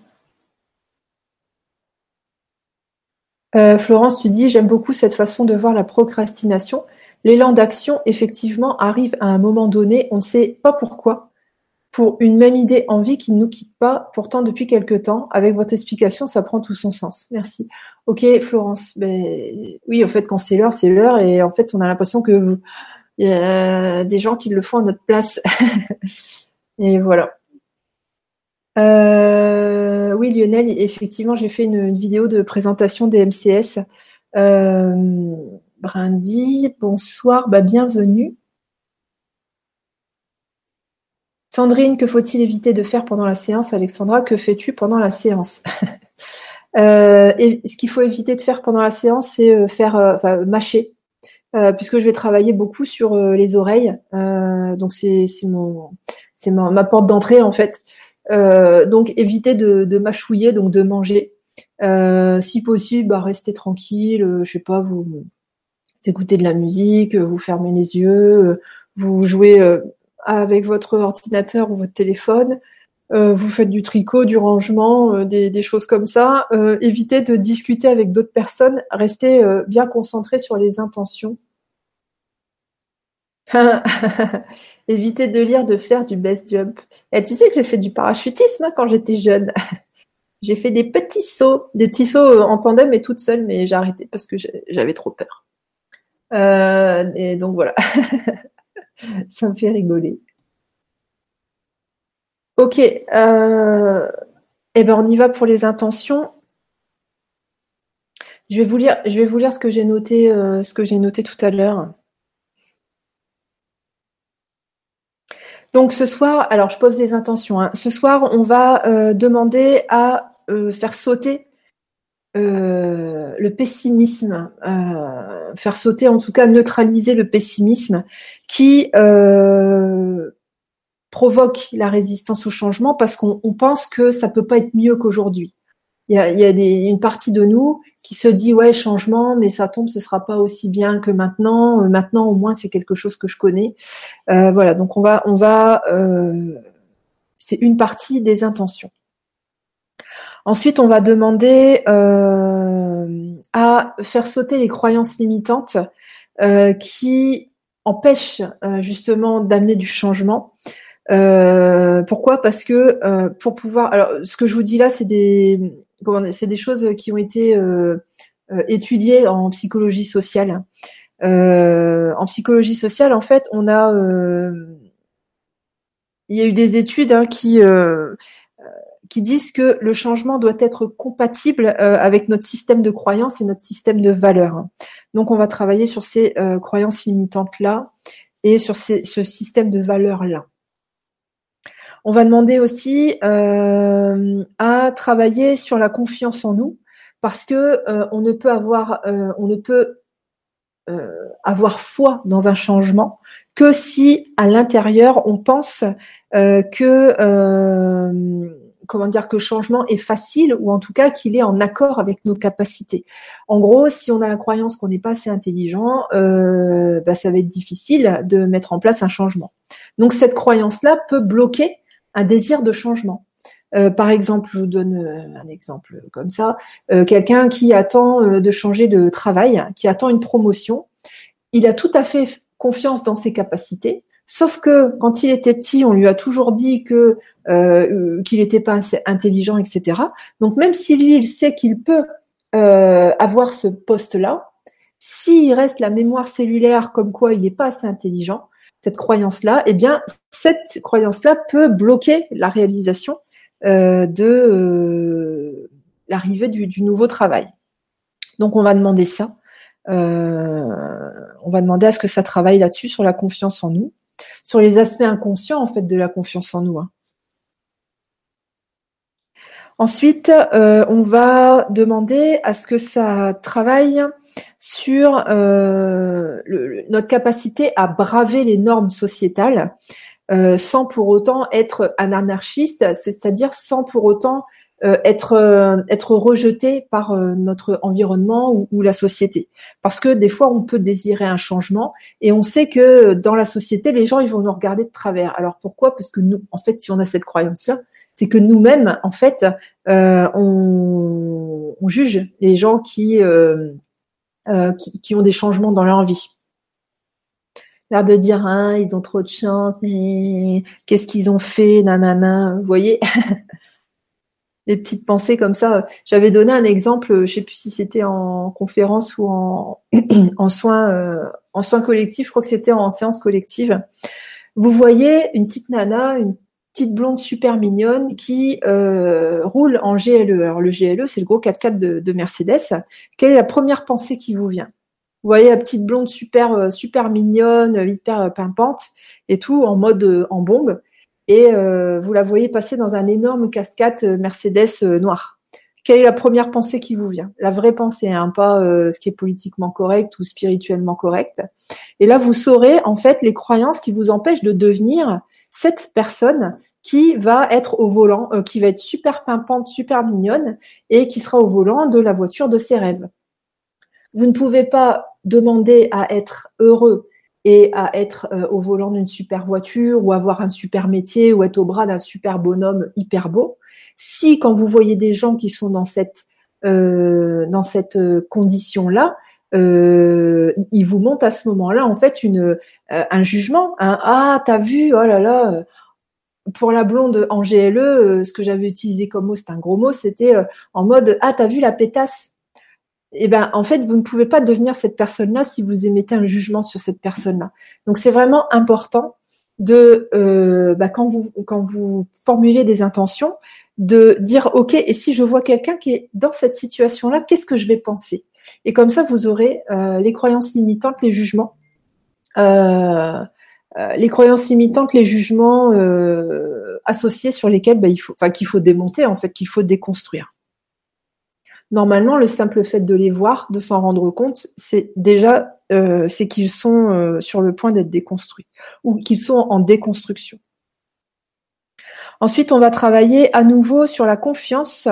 Euh, Florence, tu dis, j'aime beaucoup cette façon de voir la procrastination. L'élan d'action, effectivement, arrive à un moment donné, on ne sait pas pourquoi, pour une même idée en vie qui ne nous quitte pas, pourtant depuis quelque temps. Avec votre explication, ça prend tout son sens. Merci. Ok, Florence. Ben, oui, en fait, quand c'est l'heure, c'est l'heure, et en fait, on a l'impression que il y a des gens qui le font à notre place. et voilà. Euh, oui, Lionel, effectivement, j'ai fait une, vidéo de présentation des MCS. Euh, Brindy, bonsoir, bah, bienvenue. Sandrine, que faut-il éviter de faire pendant la séance? Alexandra, que fais-tu pendant la séance? Euh, et Ce qu'il faut éviter de faire pendant la séance, c'est euh, faire enfin, mâcher, puisque je vais travailler beaucoup sur les oreilles. donc c'est mon ma, porte d'entrée en fait. Euh, donc éviter de, mâchouiller, donc de manger. Euh, si possible, bah, restez tranquille. Euh, je sais pas, vous, écoutez de la musique, vous fermez les yeux, vous jouez avec votre ordinateur ou votre téléphone. vous faites du tricot, du rangement, des, des, choses comme ça. évitez de discuter avec d'autres personnes. Restez bien concentré sur les intentions. Éviter de lire, de faire du best jump. Et tu sais que j'ai fait du parachutisme quand j'étais jeune. j'ai fait des petits sauts, des petits sauts euh, en tandem et toute seule, mais j'ai arrêté parce que j'avais trop peur. Euh, et donc voilà. Ça me fait rigoler. Ok. Euh, eh ben on y va pour les intentions. Je vais vous lire, je vais vous lire ce que j'ai noté, ce que j'ai noté tout à l'heure. Donc ce soir, alors je pose des intentions. Hein. Ce soir, on va euh, demander à euh, faire sauter euh, le pessimisme, faire sauter, en tout cas neutraliser le pessimisme qui provoque la résistance au changement parce qu'on pense que ça peut pas être mieux qu'aujourd'hui. Il y a, y a des, une partie de nous qui se dit ouais changement mais ça tombe ce sera pas aussi bien que maintenant. Euh, maintenant au moins c'est quelque chose que je connais. Euh, voilà. Donc on va on va euh, c'est une partie des intentions. Ensuite on va demander à faire sauter les croyances limitantes qui empêchent justement d'amener du changement. Pourquoi? Parce que pour pouvoir, alors ce que je vous dis là, c'est des, c'est des choses qui ont été euh, euh, étudiées en psychologie sociale. Euh, en psychologie sociale, en fait, on a, il y a eu des études hein, qui qui disent que le changement doit être compatible avec notre système de croyances et notre système de valeurs. Donc, on va travailler sur ces croyances limitantes là et sur ce système de valeurs là. On va demander aussi euh, à travailler sur la confiance en nous, parce que on ne peut avoir, on ne peut avoir foi dans un changement que si à l'intérieur on pense que comment dire que changement est facile ou en tout cas qu'il est en accord avec nos capacités. En gros, si on a la croyance qu'on n'est pas assez intelligent, euh, bah, ça va être difficile de mettre en place un changement. Donc cette croyance-là peut bloquer un désir de changement. Euh, par exemple, je vous donne euh, un exemple comme ça, quelqu'un qui attend de changer de travail, qui attend une promotion, il a tout à fait confiance dans ses capacités, Sauf que quand il était petit, on lui a toujours dit que euh, qu'il n'était pas assez intelligent, etc. Donc même si lui, il sait qu'il peut euh, avoir ce poste-là, s'il reste la mémoire cellulaire comme quoi il n'est pas assez intelligent, cette croyance-là, eh bien, cette croyance-là peut bloquer la réalisation euh, de l'arrivée du, nouveau travail. Donc, on va demander ça. on va demander à ce que ça travaille là-dessus, sur la confiance en nous, sur les aspects inconscients en fait de la confiance en nous. Hein. Ensuite, euh, on va demander à ce que ça travaille sur euh, notre capacité à braver les normes sociétales euh, sans pour autant être un anarchiste, c'est-à-dire sans pour autant être être rejeté par notre environnement ou, la société. Parce que des fois, on peut désirer un changement et on sait que dans la société, les gens ils vont nous regarder de travers. Alors pourquoi? Parce que nous, en fait, si on a cette croyance-là, c'est que nous-mêmes, en fait, euh, on, juge les gens euh, euh, qui, ont des changements dans leur vie. L'air de dire, hein, ils ont trop de chance, qu'est-ce qu'ils ont fait, nanana, vous voyez les petites pensées comme ça. J'avais donné un exemple, je sais plus si c'était en conférence ou soins en soins collectifs, je crois que c'était en séance collective. Vous voyez une petite nana, une petite blonde super mignonne qui euh, roule en GLE. Alors le GLE, c'est le gros 4x4 de, Mercedes. Quelle est la première pensée qui vous vient? Vous voyez la petite blonde super euh, super mignonne, hyper euh, pimpante et tout en mode en bombe. Et vous la voyez passer dans un énorme 4x4 Mercedes noir. Quelle est la première pensée qui vous vient? La vraie pensée, hein, pas ce qui est politiquement correct ou spirituellement correct. Et là, vous saurez en fait les croyances qui vous empêchent de devenir cette personne qui va être au volant, euh, qui va être super pimpante, super mignonne et qui sera au volant de la voiture de ses rêves. Vous ne pouvez pas demander à être heureux et à être euh, au volant d'une super voiture ou avoir un super métier ou être au bras d'un super bonhomme hyper beau. Si quand vous voyez des gens qui sont dans cette euh, dans cette condition là, euh, il vous monte à ce moment-là en fait une euh, un jugement. Un, ah, t'as vu, oh là là. Pour la blonde en GLE, euh, ce que j'avais utilisé comme mot, c'est un gros mot, c'était en mode ah, t'as vu la pétasse. Eh ben, en fait, vous ne pouvez pas devenir cette personne-là si vous émettez un jugement sur cette personne-là. Donc, c'est vraiment important de bah, quand vous quand vous formulez des intentions, de dire ok, et si je vois quelqu'un qui est dans cette situation-là, qu'est-ce que je vais penser? Et comme ça, vous aurez euh, les croyances limitantes, les jugements. Euh, euh, les croyances limitantes, les jugements associés sur lesquels bah, il faut, qu'il faut démonter, en fait, qu'il faut déconstruire. Normalement, le simple fait de les voir, de s'en rendre compte, c'est déjà qu'ils sont sur le point d'être déconstruits ou qu'ils sont en déconstruction. Ensuite, on va travailler à nouveau sur la confiance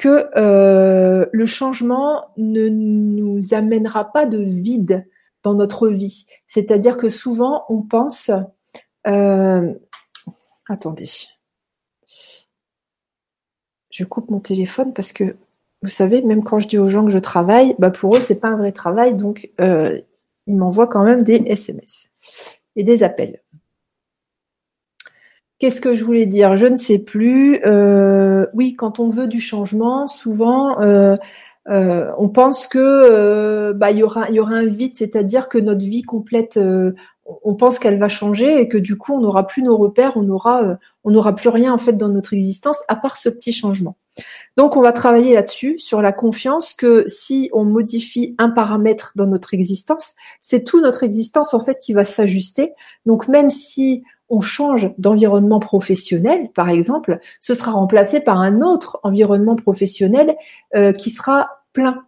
que euh, le changement ne nous amènera pas de vide dans notre vie. C'est-à-dire que souvent, on pense... Euh, attendez. Je coupe mon téléphone parce que, vous savez, même quand je dis aux gens que je travaille, bah pour eux, c'est pas un vrai travail, donc euh, ils m'envoient quand même des SMS et des appels. Qu'est-ce que je voulais dire? Je ne sais plus. Euh, oui, quand on veut du changement, souvent euh, euh, on pense que bah il y aura y aura un vide, c'est-à-dire que notre vie complète, on pense qu'elle va changer et que du coup on n'aura plus nos repères, on aura on n'aura plus rien en fait dans notre existence à part ce petit changement. Donc on va travailler là-dessus sur la confiance que si on modifie un paramètre dans notre existence, c'est tout notre existence en fait qui va s'ajuster. Donc même si on change d'environnement professionnel, par exemple, ce sera remplacé par un autre environnement professionnel euh, qui sera plein.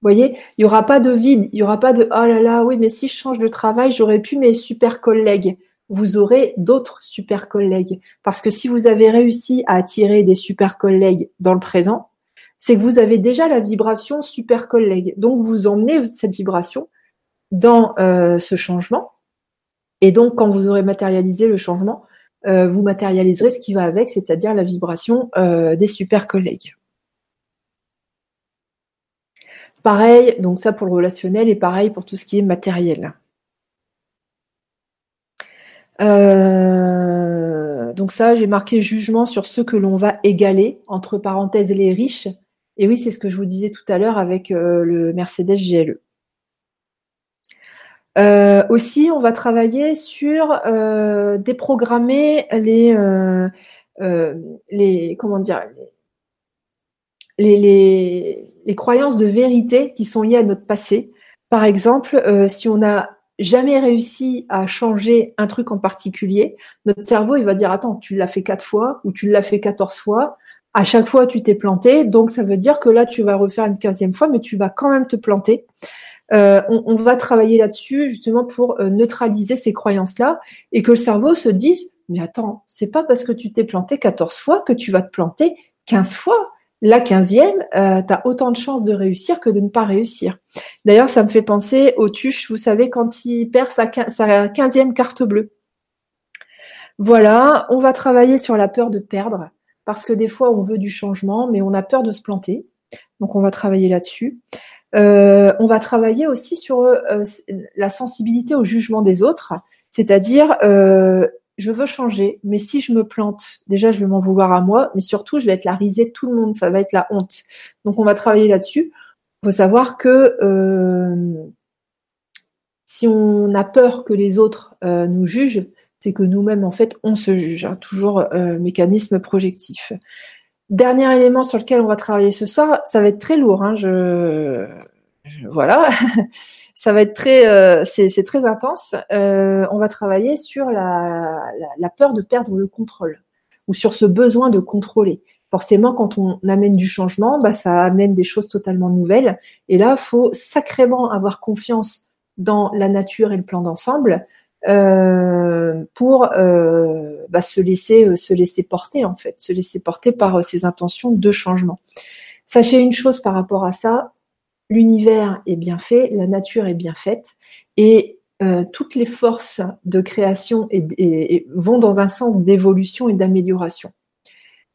Voyez, il n'y aura pas de vide, il n'y aura pas de oh là là, oui, mais si je change de travail, j'aurais pu mes super collègues. Vous aurez d'autres super collègues. Parce que si vous avez réussi à attirer des super collègues dans le présent, c'est que vous avez déjà la vibration super collègue. Donc vous emmenez cette vibration dans euh, ce changement. Et donc quand vous aurez matérialisé le changement, euh, vous matérialiserez ce qui va avec, c'est-à-dire la vibration euh, des super collègues. Pareil, donc ça pour le relationnel et pareil pour tout ce qui est matériel. Euh, donc ça, j'ai marqué jugement sur ce que l'on va égaler, entre parenthèses les riches. Et oui, c'est ce que je vous disais tout à l'heure avec le Mercedes GLE. Euh, aussi, on va travailler sur déprogrammer les, les comment dire les, les, les croyances de vérité qui sont liées à notre passé. Par exemple, euh, si on n'a jamais réussi à changer un truc en particulier, notre cerveau, il va dire, attends, tu l'as fait quatre fois ou tu l'as fait quatorze fois. À chaque fois, tu t'es planté. Donc, ça veut dire que là, tu vas refaire une quinzième fois, mais tu vas quand même te planter. Euh, on, va travailler là-dessus justement pour euh, neutraliser ces croyances-là et que le cerveau se dise, mais attends, c'est pas parce que tu t'es planté 14 fois que tu vas te planter 15 fois. La quinzième, euh, tu as autant de chances de réussir que de ne pas réussir. D'ailleurs, ça me fait penser au tuche, vous savez, quand il perd sa, quinzième carte bleue. Voilà, on va travailler sur la peur de perdre, parce que des fois, on veut du changement, mais on a peur de se planter. Donc, on va travailler là-dessus. Euh, on va travailler aussi sur euh, la sensibilité au jugement des autres, c'est-à-dire euh, je veux changer, mais si je me plante, déjà je vais m'en vouloir à moi, mais surtout je vais être la risée de tout le monde, ça va être la honte. Donc on va travailler là-dessus. Il faut savoir que euh, si on a peur que les autres euh, nous jugent, c'est que nous-mêmes en fait on se juge, hein, toujours euh, mécanisme projectif. Dernier élément sur lequel on va travailler ce soir, ça va être très lourd. Hein, je, voilà. ça va être très, euh, c'est très intense. Euh, on va travailler sur la, peur de perdre le contrôle ou sur ce besoin de contrôler. Forcément, quand on amène du changement, bah, ça amène des choses totalement nouvelles. Et là, faut sacrément avoir confiance dans la nature et le plan d'ensemble euh, pour bah, se laisser se laisser porter en fait, se laisser porter par ces intentions de changement. Sachez une chose par rapport à ça, l'univers est bien fait, la nature est bien faite, et euh, toutes les forces de création vont dans un sens d'évolution et d'amélioration.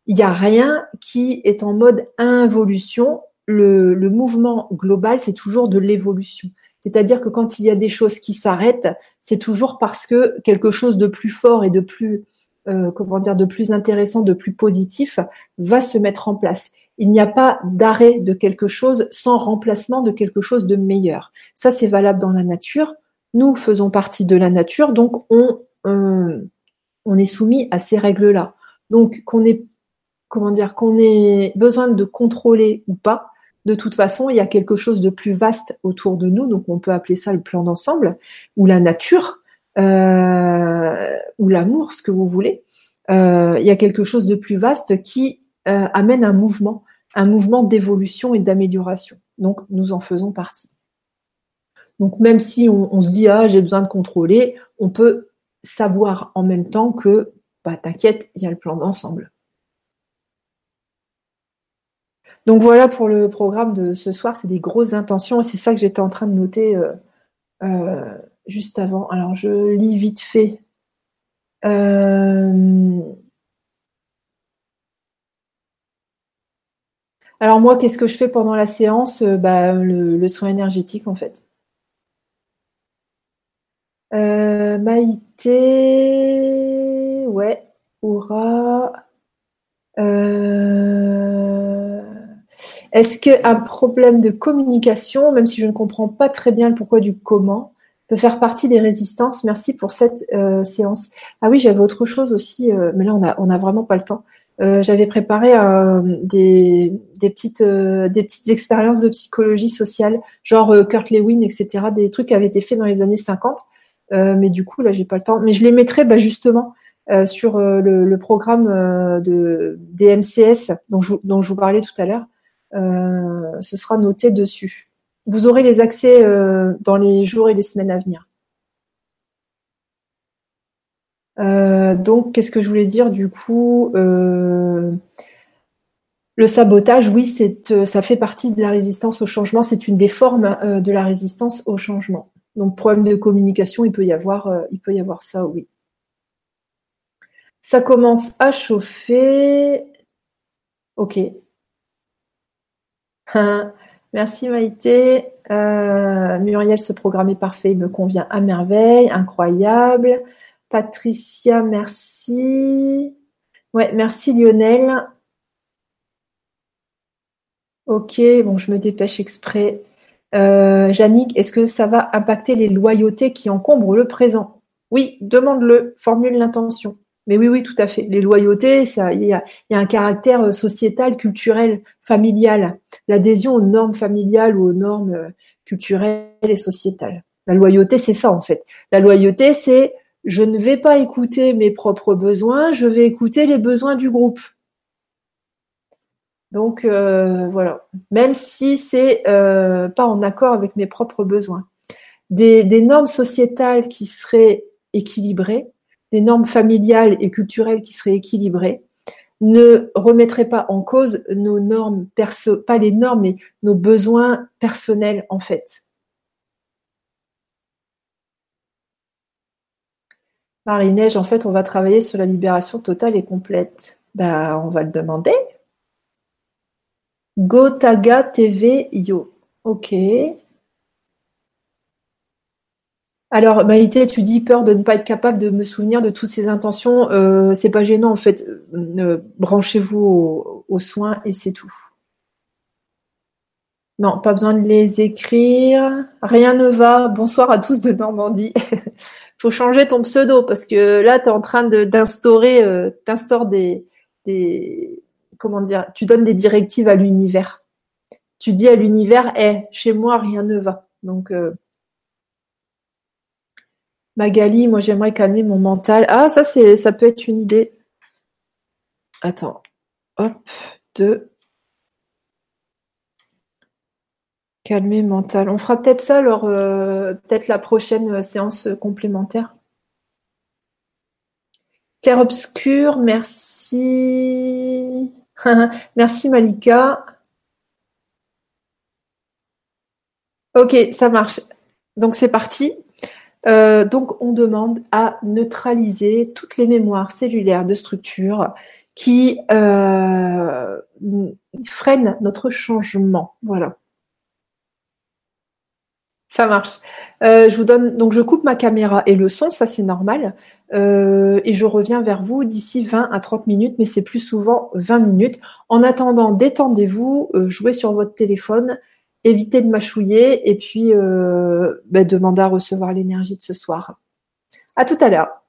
Il n'y a rien qui est en mode involution. Le mouvement global, c'est toujours de l'évolution. C'est-à-dire que quand il y a des choses qui s'arrêtent, c'est toujours parce que quelque chose de plus fort et de plus, euh, comment dire, de plus intéressant, de plus positif va se mettre en place. Il n'y a pas d'arrêt de quelque chose sans remplacement de quelque chose de meilleur. Ça, c'est valable dans la nature. Nous faisons partie de la nature, donc on, on, est soumis à ces règles-là. Donc qu'on ait, comment dire, qu'on ait besoin de contrôler ou pas, de toute façon, il y a quelque chose de plus vaste autour de nous, donc on peut appeler ça le plan d'ensemble, ou la nature, euh, ou l'amour, ce que vous voulez. Euh, il y a quelque chose de plus vaste qui euh, amène un mouvement un mouvement d'évolution et d'amélioration. Donc, nous en faisons partie. Donc, même si on, se dit, ah, j'ai besoin de contrôler, on peut savoir en même temps que, bah, t'inquiète, il y a le plan d'ensemble. Donc voilà pour le programme de ce soir, c'est des grosses intentions et c'est ça que j'étais en train de noter euh, euh, juste avant. Alors je lis vite fait. Euh, Alors moi, qu'est-ce que je fais pendant la séance? Bah, le, soin énergétique en fait. Maïté, ouais, Aura. Est-ce qu'un problème de communication, même si je ne comprends pas très bien le pourquoi du comment, peut faire partie des résistances? Merci pour cette séance. Ah oui, j'avais autre chose aussi, mais là on a, on a vraiment pas le temps. Euh, j'avais préparé euh, des, des, petites, euh, des petites expériences de psychologie sociale, genre Kurt Lewin, etc., des trucs qui avaient été faits dans les années 50. mais du coup, là, j'ai pas le temps. Mais je les mettrai bah, justement sur le, le, programme de, des MCS dont je, dont je vous parlais tout à l'heure. Ce sera noté dessus. Vous aurez les accès dans les jours et les semaines à venir. donc, qu'est-ce que je voulais dire du coup le sabotage, oui, euh, ça fait partie de la résistance au changement. C'est une des formes euh, de la résistance au changement. Donc, problème de communication, il peut y avoir, euh, il peut y avoir ça, oui. Ça commence à chauffer. Ok. Merci Maïté. Muriel, ce programme est parfait, il me convient à merveille, incroyable. Patricia, merci. Ouais, merci Lionel. Ok, bon, je me dépêche exprès. Euh, est-ce que ça va impacter les loyautés qui encombrent le présent? Oui, demande-le, formule l'intention. Mais oui, oui, tout à fait. Les loyautés, il y a, un caractère euh, sociétal, culturel, familial. L'adhésion aux normes familiales ou aux normes euh, culturelles et sociétales. La loyauté, c'est ça en fait. La loyauté, c'est je ne vais pas écouter mes propres besoins, je vais écouter les besoins du groupe. Donc euh, voilà, même si c'est euh, pas en accord avec mes propres besoins. Des, normes sociétales qui seraient équilibrées, des normes familiales et culturelles qui seraient équilibrées, ne remettraient pas en cause nos normes pas les normes, mais nos besoins personnels en fait. Marie-Neige, en fait, on va travailler sur la libération totale et complète. Ben, on va le demander. Gotaga TV Yo. Ok. Alors, Maïté, tu dis peur de ne pas être capable de me souvenir de toutes ces intentions. Euh, c'est pas gênant, en fait. Euh, branchez-vous aux, soins et c'est tout. Non, pas besoin de les écrire. Rien ne va. Bonsoir à tous de Normandie. Faut changer ton pseudo parce que là, tu es en train d'instaurer, euh, des, des, comment dire, tu donnes des directives à l'univers. Tu dis à l'univers, hé, chez moi, rien ne va. Donc, euh, Magali, moi, j'aimerais calmer mon mental. Ah, ça, c'est, ça peut être une idée. Attends. Hop, deux. Calmer mental. On fera peut-être ça alors, euh, peut-être la prochaine euh, séance complémentaire. Claire obscur, merci. Merci Malika. Ok, ça marche. Donc c'est parti. Euh, donc on demande à neutraliser toutes les mémoires cellulaires de structure qui euh, freinent notre changement. Voilà. Ça marche. Euh, je vous donne donc je coupe ma caméra et le son, ça c'est normal. Et je reviens vers vous d'ici 20 à 30 minutes, mais c'est plus souvent 20 minutes. En attendant, détendez-vous, jouez sur votre téléphone, évitez de mâchouiller et puis ben, demandez à recevoir l'énergie de ce soir. À tout à l'heure.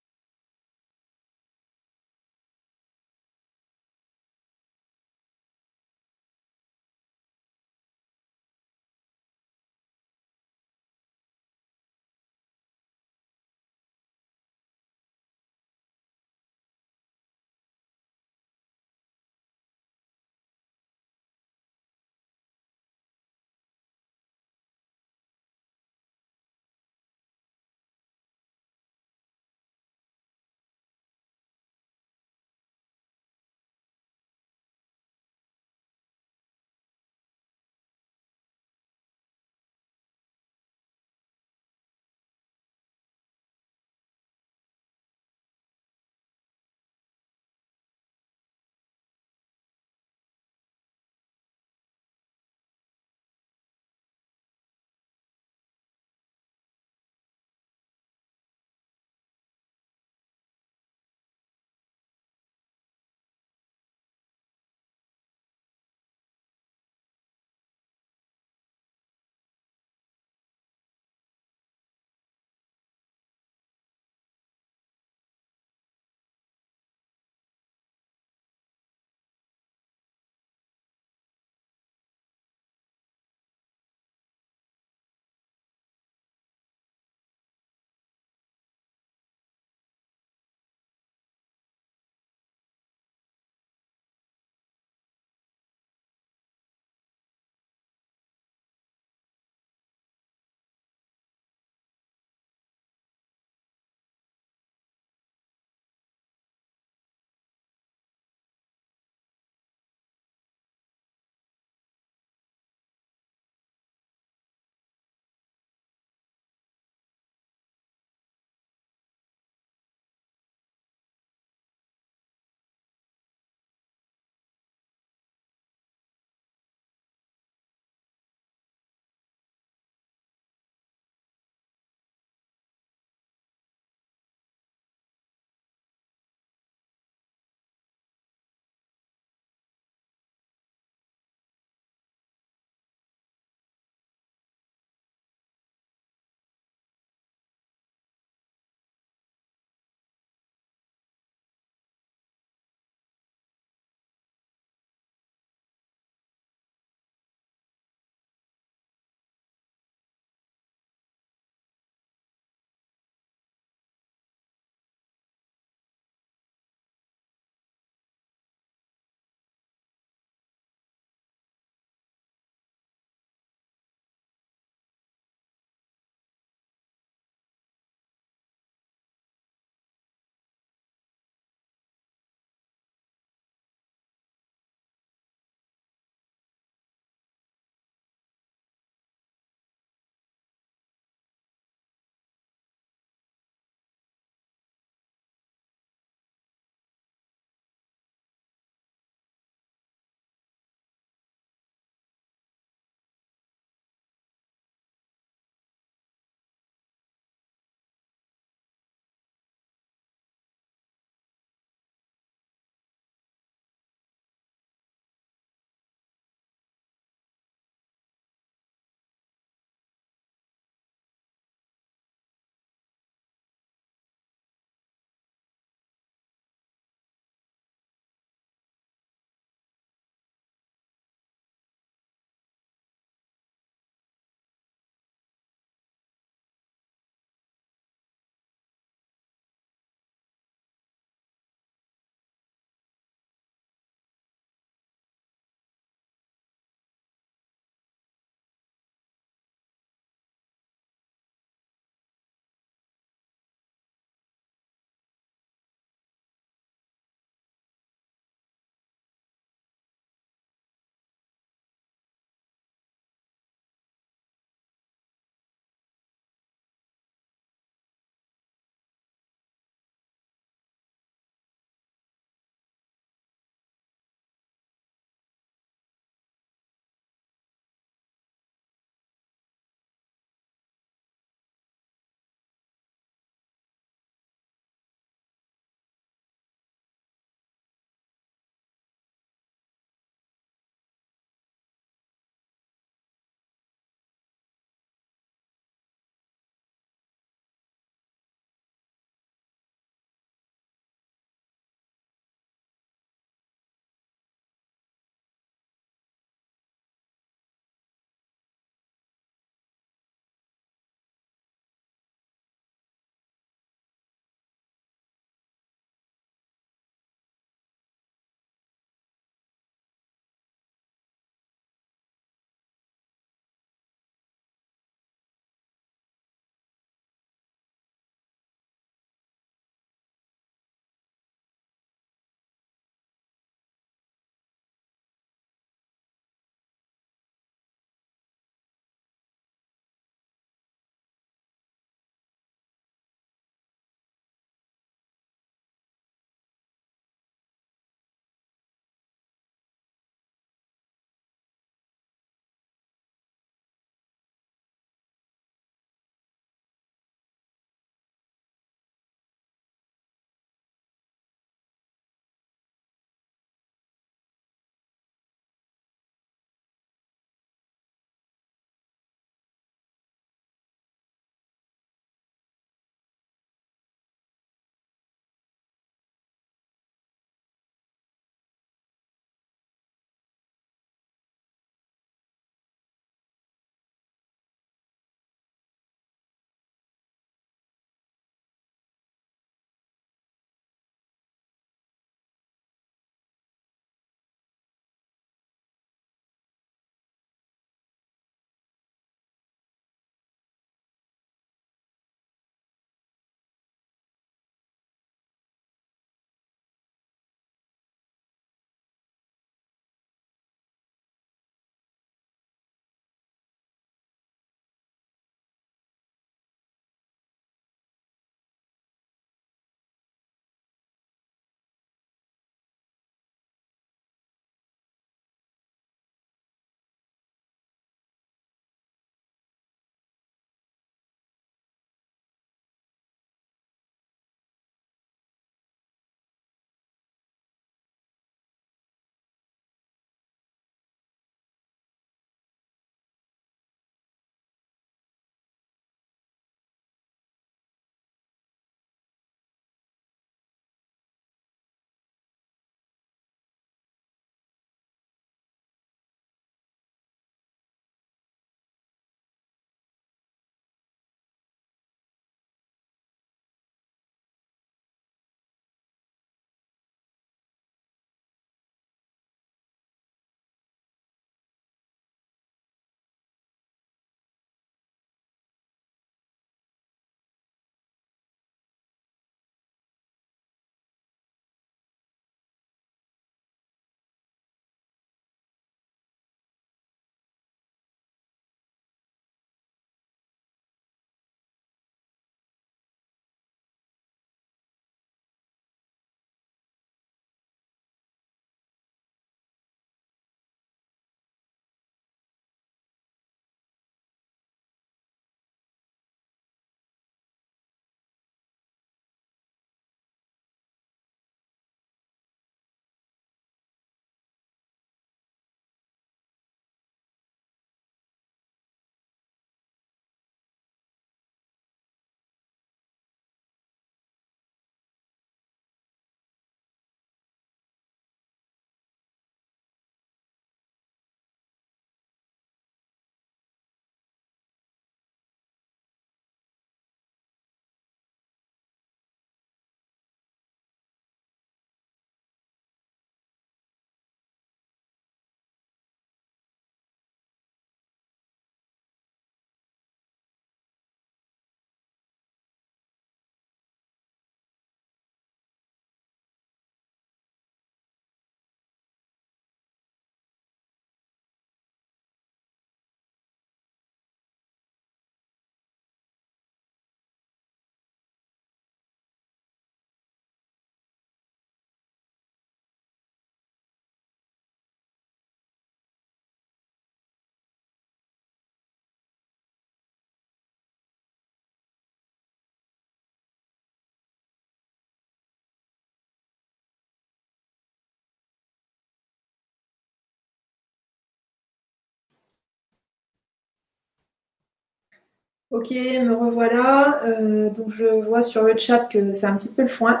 Ok, me revoilà. Euh, donc je vois sur le chat que c'est un petit peu le foin.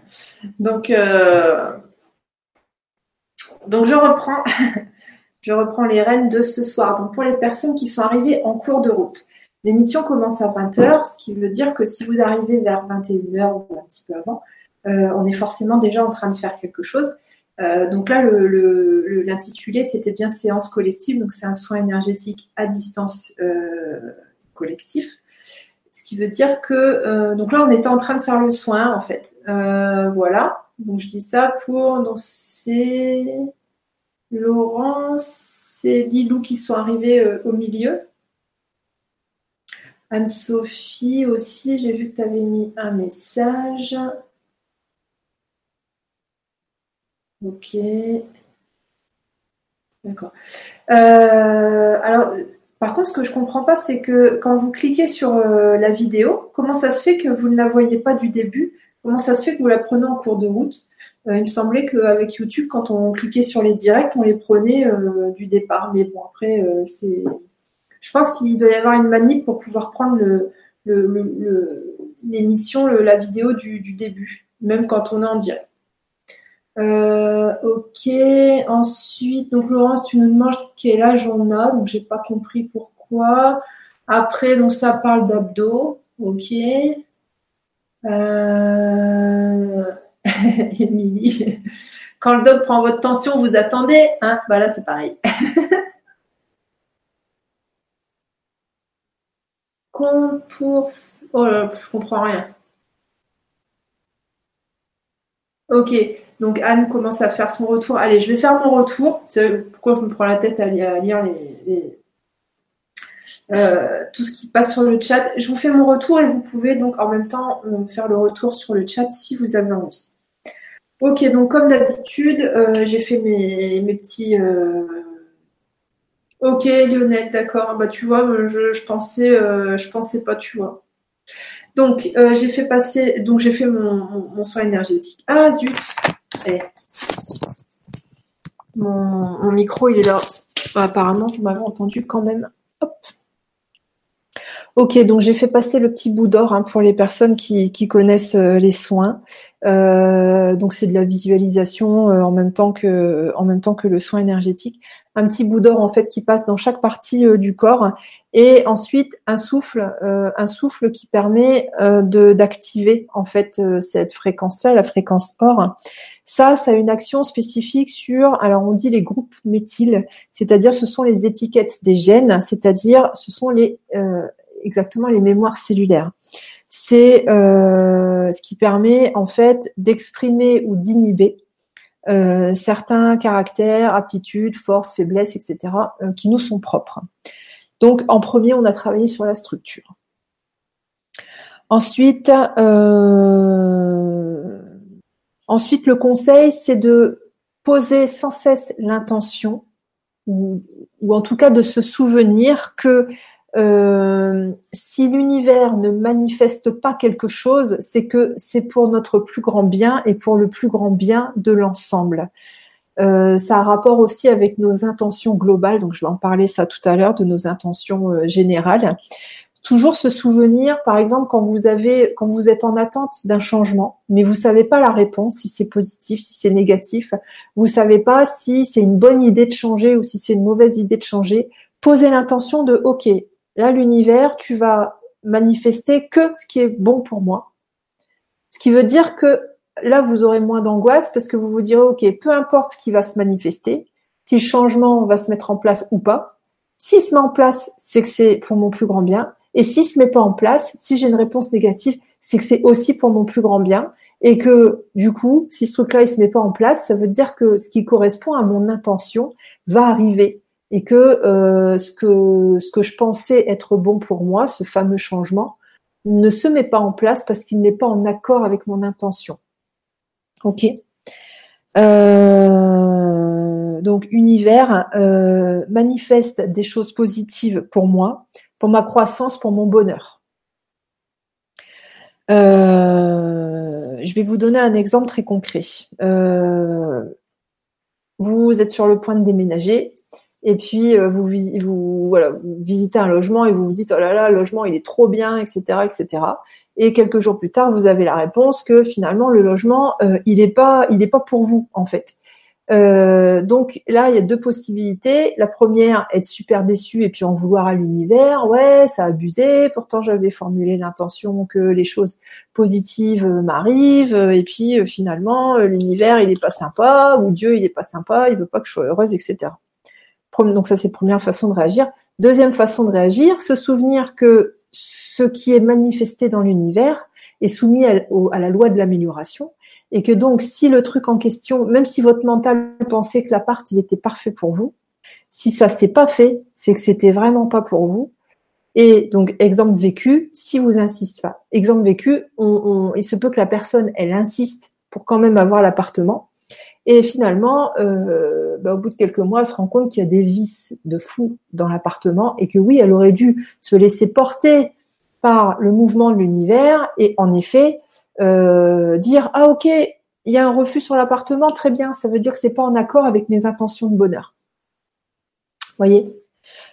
donc, euh, donc je reprends. je reprends les rênes de ce soir. Donc pour les personnes qui sont arrivées en cours de route, l'émission commence à 20h, ce qui veut dire que si vous arrivez vers 21h ou un petit peu avant, euh, on est forcément déjà en train de faire quelque chose. donc là, l'intitulé, c'était bien séance collective. Donc c'est un soin énergétique à distance collectif. Ce qui veut dire que, euh, donc là, on était en train de faire le soin, en fait. Euh, voilà. Donc, je dis ça pour, donc c'est Laurence et Lilou qui sont arrivés euh, au milieu. Anne-Sophie aussi, j'ai vu que tu avais mis un message. Ok. D'accord. alors, par contre, ce que je comprends pas, c'est que quand vous cliquez sur euh, la vidéo, comment ça se fait que vous ne la voyez pas du début? Comment ça se fait que vous la prenez en cours de route? Euh, Il me semblait qu'avec YouTube, quand on cliquait sur les directs, on les prenait euh, du départ. Mais bon, après, c'est. Je pense qu'il doit y avoir une manip pour pouvoir prendre l'émission, la vidéo du, début, même quand on est en direct. Euh, ok. Ensuite, donc Laurence, tu nous demandes quel âge on a. Donc j'ai pas compris pourquoi. Après, donc ça parle d'abdos. Ok. Euh... Émilie. Quand le doc prend votre tension, vous attendez. Hein bah là, c'est pareil. pour. Oh là, je comprends rien. Ok. Donc Anne commence à faire son retour. Allez, je vais faire mon retour. Pourquoi je me prends la tête à lire euh, tout ce qui passe sur le chat. Je vous fais mon retour et vous pouvez donc en même temps euh, faire le retour sur le chat si vous avez envie. Ok, donc comme d'habitude, euh, j'ai fait mes, petits. Ok, Lionel, d'accord. Bah tu vois, je, pensais, je pensais pas, tu vois. Donc j'ai fait passer, donc j'ai fait mon soin énergétique. Ah zut, mon, micro, il est là. apparemment, vous m'avez entendu quand même. Ok, donc j'ai fait passer le petit bout d'or hein, pour les personnes qui, connaissent euh, les soins. Euh, donc c'est de la visualisation euh, en même temps que en même temps que le soin énergétique. Un petit bout d'or en fait qui passe dans chaque partie du corps et ensuite un souffle, un souffle qui permet de d'activer en fait cette fréquence-là, la fréquence or. Ça, ça a une action spécifique sur, alors on dit les groupes méthyl, c'est-à-dire ce sont les étiquettes des gènes, c'est-à-dire ce sont les euh, exactement les mémoires cellulaires. C'est euh, ce qui permet en fait d'exprimer ou d'inhiber euh, certains caractères, aptitudes, forces, faiblesses, etc., qui nous sont propres. Donc en premier, on a travaillé sur la structure. Ensuite, euh, Ensuite, le conseil, c'est de poser sans cesse l'intention, ou, en tout cas de se souvenir que euh, si l'univers ne manifeste pas quelque chose, c'est que c'est pour notre plus grand bien et pour le plus grand bien de l'ensemble. Euh, ça a rapport aussi avec nos intentions globales, donc je vais en parler ça tout à l'heure, de nos intentions euh, générales toujours se souvenir, par exemple, quand vous avez, quand vous êtes en attente d'un changement, mais vous savez pas la réponse, si c'est positif, si c'est négatif, vous savez pas si c'est une bonne idée de changer ou si c'est une mauvaise idée de changer. Posez l'intention de, ok, là l'univers, tu vas manifester que ce qui est bon pour moi. Ce qui veut dire que là, vous aurez moins d'angoisse parce que vous vous direz, ok, peu importe ce qui va se manifester, si le changement va se mettre en place ou pas, s'il se met en place, c'est que c'est pour mon plus grand bien. Et si se met pas en place, si j'ai une réponse négative, c'est que c'est aussi pour mon plus grand bien. Et que du coup, si ce truc-là il se met pas en place, ça veut dire que ce qui correspond à mon intention va arriver et que euh, ce que ce que je pensais être bon pour moi, ce fameux changement, ne se met pas en place parce qu'il n'est pas en accord avec mon intention. Ok. Euh, donc univers euh, manifeste des choses positives pour moi pour ma croissance, pour mon bonheur. Je vais vous donner un exemple très concret. Vous êtes sur le point de déménager et puis vous, vous, vous visitez un logement et vous vous dites oh là là, le logement il est trop bien, etc., etc. Et quelques jours plus tard, vous avez la réponse que finalement le logement il n'est pas, il est pas pour vous en fait. Euh, donc là, il y a deux possibilités. La première, être super déçu et puis en vouloir à l'univers. Ouais, ça a abusé. Pourtant, j'avais formulé l'intention que les choses positives m'arrivent. Et puis euh, finalement, euh, l'univers, il est pas sympa ou Dieu, il est pas sympa. Il veut pas que je sois heureuse, etc. Donc ça, c'est première façon de réagir. Deuxième façon de réagir, se souvenir que ce qui est manifesté dans l'univers est soumis à la loi de l'amélioration et que donc si le truc en question, même si votre mental pensait que l'appart il était parfait pour vous, si ça s'est pas fait, c'est que c'était vraiment pas pour vous. Et donc exemple vécu, si vous insistez pas, exemple vécu, il se peut que la personne elle insiste pour quand même avoir l'appartement. Et finalement, euh, bah, au bout de quelques mois, elle se rend compte qu'il y a des vices de fou dans l'appartement et que oui, elle aurait dû se laisser porter par le mouvement de l'univers et en effet, euh, dire ah ok, il y a un refus sur l'appartement, très bien, ça veut dire que c'est pas en accord avec mes intentions de bonheur. Voyez?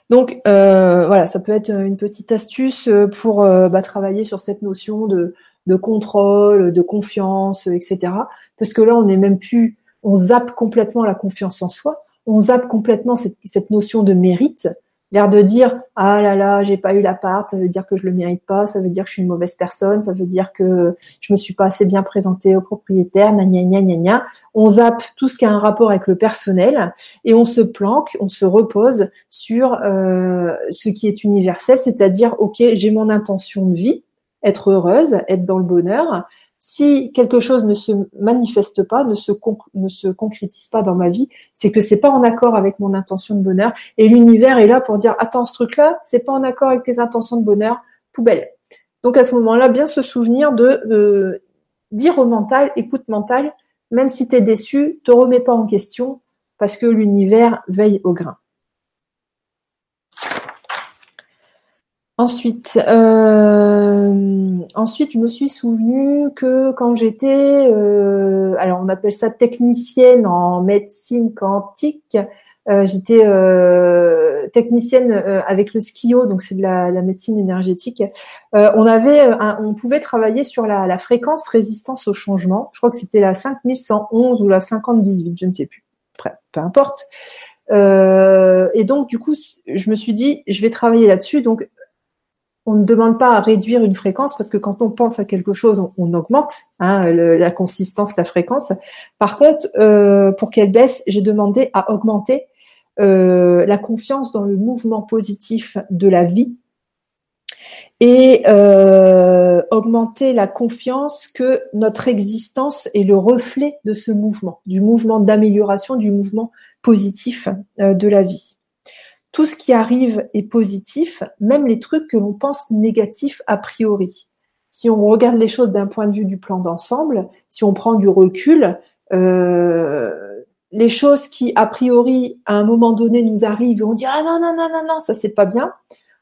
Donc euh, voilà, ça peut être une petite astuce pour euh, bah, travailler sur cette notion de, de contrôle, de confiance, etc. Parce que là, on n'est même plus, on zappe complètement la confiance en soi, on zappe complètement cette, notion de mérite. L'air de dire ah là là j'ai pas eu l'appart ça veut dire que je le mérite pas ça veut dire que je suis une mauvaise personne ça veut dire que je me suis pas assez bien présentée au propriétaire gna gna gna gna. On zappe tout ce qui a un rapport avec le personnel et on se planque on se repose sur euh, ce qui est universel c'est-à-dire ok j'ai mon intention de vie être heureuse être dans le bonheur si quelque chose ne se manifeste pas, ne se, concrétise pas dans ma vie, c'est que c'est pas en accord avec mon intention de bonheur. Et l'univers est là pour dire attends, ce truc-là, c'est pas en accord avec tes intentions de bonheur, poubelle. Donc à ce moment-là, bien se souvenir de dire au mental, écoute mental, même si tu es déçu, te remets pas en question parce que l'univers veille au grain. Ensuite, euh, ensuite, je me suis souvenu que quand j'étais, euh, alors on appelle ça technicienne en médecine quantique, euh, j'étais technicienne avec le skio, donc c'est de la, médecine énergétique. on avait, on pouvait travailler sur la, fréquence résistance au changement. Je crois que c'était la 5111 ou la 5018, je ne sais plus. peu importe. et donc du coup, je me suis dit, je vais travailler là-dessus. Donc on ne demande pas à réduire une fréquence parce que quand on pense à quelque chose, on, augmente hein, la consistance, la fréquence. Par contre, euh, pour qu'elle baisse, j'ai demandé à augmenter euh, la confiance dans le mouvement positif de la vie et euh, augmenter la confiance que notre existence est le reflet de ce mouvement, du mouvement d'amélioration, du mouvement positif de la vie tout ce qui arrive est positif, même les trucs que l'on pense négatifs a priori. Si on regarde les choses d'un point de vue du plan d'ensemble, si on prend du recul, euh, les choses qui a priori à un moment donné nous arrivent et on dit ah non non non non non ça c'est pas bien.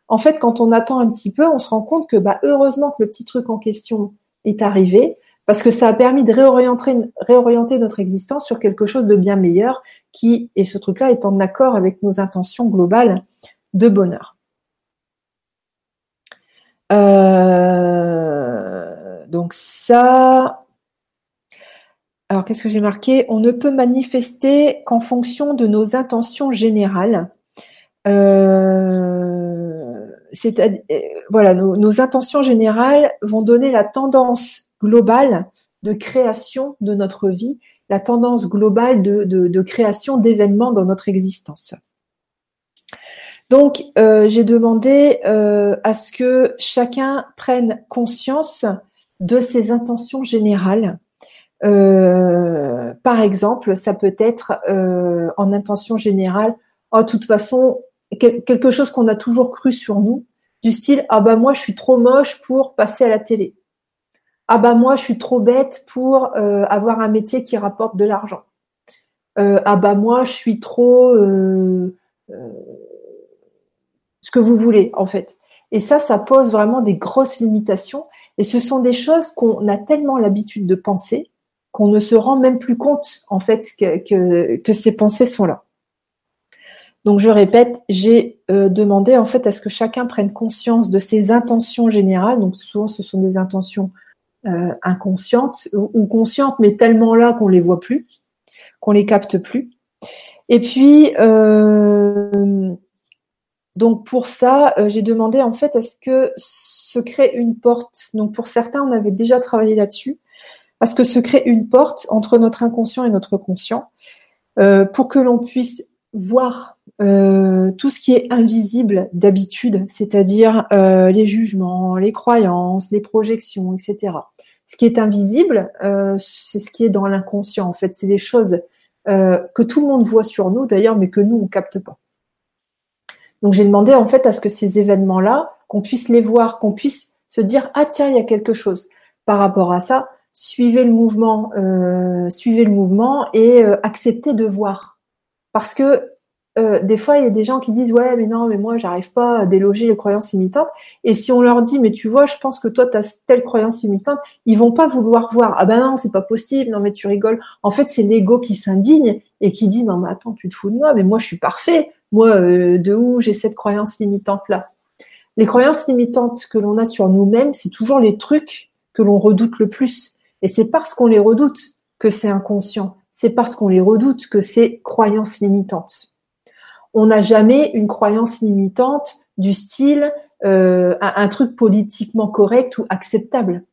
En fait, quand on attend un petit peu, on se rend compte que bah heureusement que le petit truc en question est arrivé parce que ça a permis de réorienter, notre existence sur quelque chose de bien meilleur qui, et ce truc-là, est en accord avec nos intentions globales de bonheur. Euh, donc ça, alors qu'est-ce que j'ai marqué? On ne peut manifester qu'en fonction de nos intentions générales. Euh, euh, voilà, nos, intentions générales vont donner la tendance globale de création de notre vie, la tendance globale de, création d'événements dans notre existence. Donc, euh, j'ai demandé euh, à ce que chacun prenne conscience de ses intentions générales. Euh, par exemple, ça peut être en intention générale, oh, de toute façon, quelque chose qu'on a toujours cru sur nous, du style ah bah moi je suis trop moche pour passer à la télé ah bah moi je suis trop bête pour euh, avoir un métier qui rapporte de l'argent. Euh, ah bah moi je suis trop euh, ce que vous voulez en fait. Et ça, ça pose vraiment des grosses limitations. Et ce sont des choses qu'on a tellement l'habitude de penser qu'on ne se rend même plus compte en fait que, que, ces pensées sont là. Donc je répète, j'ai demandé en fait à ce que chacun prenne conscience de ses intentions générales. Donc souvent ce sont des intentions euh, inconscientes ou, conscientes, mais tellement là qu'on les voit plus, qu'on les capte plus. Et puis euh, donc pour ça, j'ai demandé en fait à ce que se crée une porte? Donc pour certains, on avait déjà travaillé là-dessus, à ce que se crée une porte entre notre inconscient et notre conscient, pour que l'on puisse voir euh, tout ce qui est invisible d'habitude, c'est-à-dire euh, les jugements, les croyances, les projections, etc. Ce qui est invisible, euh, c'est ce qui est dans l'inconscient. En fait, c'est les choses que tout le monde voit sur nous, d'ailleurs, mais que nous on capte pas. Donc j'ai demandé en fait à ce que ces événements-là, qu'on puisse les voir, qu'on puisse se dire ah tiens il y a quelque chose. Par rapport à ça, suivez le mouvement, suivez le mouvement et acceptez de voir parce que euh, des fois, il y a des gens qui disent ouais, mais non, mais moi, j'arrive pas à déloger les croyances imitantes. Et si on leur dit mais tu vois, je pense que toi, tu as telle croyance imitante, ils vont pas vouloir voir. Ah ben non, c'est pas possible. Non mais tu rigoles. En fait, c'est l'ego qui s'indigne et qui dit non mais attends, tu te fous de moi. Mais moi, je suis parfait. Moi, euh, de où j'ai cette croyance limitante là Les croyances limitantes que l'on a sur nous-mêmes, c'est toujours les trucs que l'on redoute le plus. Et c'est parce qu'on les redoute que c'est inconscient c'est parce qu'on les redoute que c'est croyances limitantes. On n'a jamais une croyance limitante du style euh, un, truc politiquement correct ou acceptable,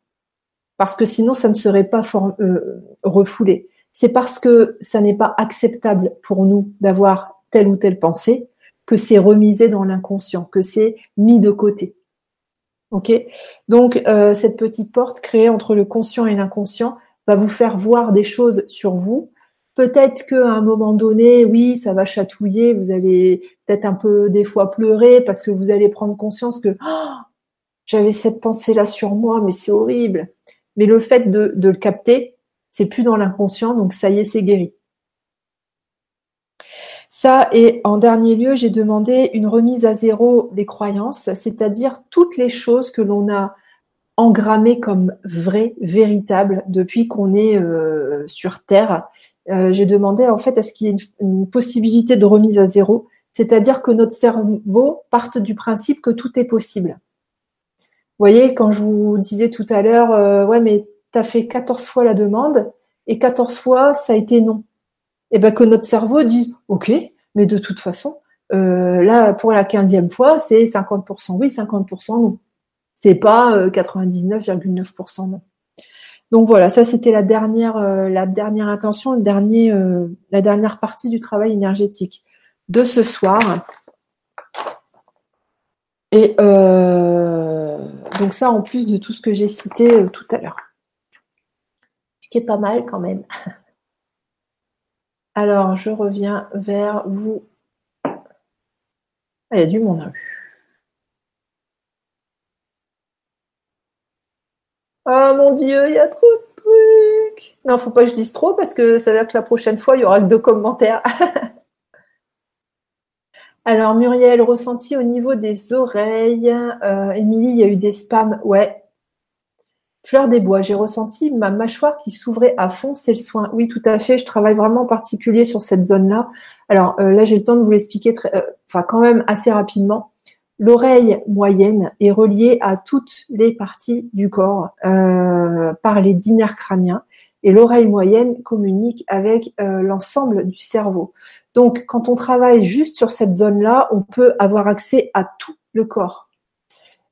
parce que sinon ça ne serait pas euh, refoulé. C'est parce que ça n'est pas acceptable pour nous d'avoir telle ou telle pensée que c'est remisé dans l'inconscient, que c'est mis de côté. Ok? Donc euh, cette petite porte créée entre le conscient et l'inconscient va vous faire voir des choses sur vous Peut-être qu'à un moment donné, oui, ça va chatouiller, vous allez peut-être un peu des fois pleurer parce que vous allez prendre conscience que oh, j'avais cette pensée-là sur moi, mais c'est horrible. Mais le fait de, le capter, c'est plus dans l'inconscient, donc ça y est, c'est guéri. Ça, et en dernier lieu, j'ai demandé une remise à zéro des croyances, c'est-à-dire toutes les choses que l'on a engrammées comme vraies, véritables, depuis qu'on est euh, sur Terre euh, j'ai demandé en fait à ce qu'il y ait une, possibilité de remise à zéro, c'est-à-dire que notre cerveau parte du principe que tout est possible. Vous voyez, quand je vous disais tout à l'heure, euh, ouais, mais tu as fait 14 fois la demande et 14 fois ça a été non. Et eh bien que notre cerveau dise, ok, mais de toute façon, euh, là, pour la 15e fois, c'est 50% oui, 50% non. C'est pas 99,9% non. Donc voilà, ça c'était la dernière, euh, la dernière intention, dernier, euh, la dernière partie du travail énergétique de ce soir. Et euh, donc ça en plus de tout ce que j'ai cité tout à l'heure. Ce qui est pas mal quand même. Alors je reviens vers vous. Ah, il y a du monde. Oh mon Dieu, il y a trop de trucs. Non, faut pas que je dise trop parce que ça veut dire que la prochaine fois, il y aura que deux commentaires. Alors, Muriel, ressenti au niveau des oreilles. Euh, Émilie, il y a eu des spams. Ouais. Fleur des bois, j'ai ressenti ma mâchoire qui s'ouvrait à fond, c'est le soin. Oui, tout à fait. Je travaille vraiment en particulier sur cette zone-là. Alors euh, là, j'ai le temps de vous l'expliquer, euh, enfin quand même assez rapidement. L'oreille moyenne est reliée à toutes les parties du corps euh, par les dix nerfs crâniens et l'oreille moyenne communique avec euh, l'ensemble du cerveau. Donc quand on travaille juste sur cette zone-là, on peut avoir accès à tout le corps.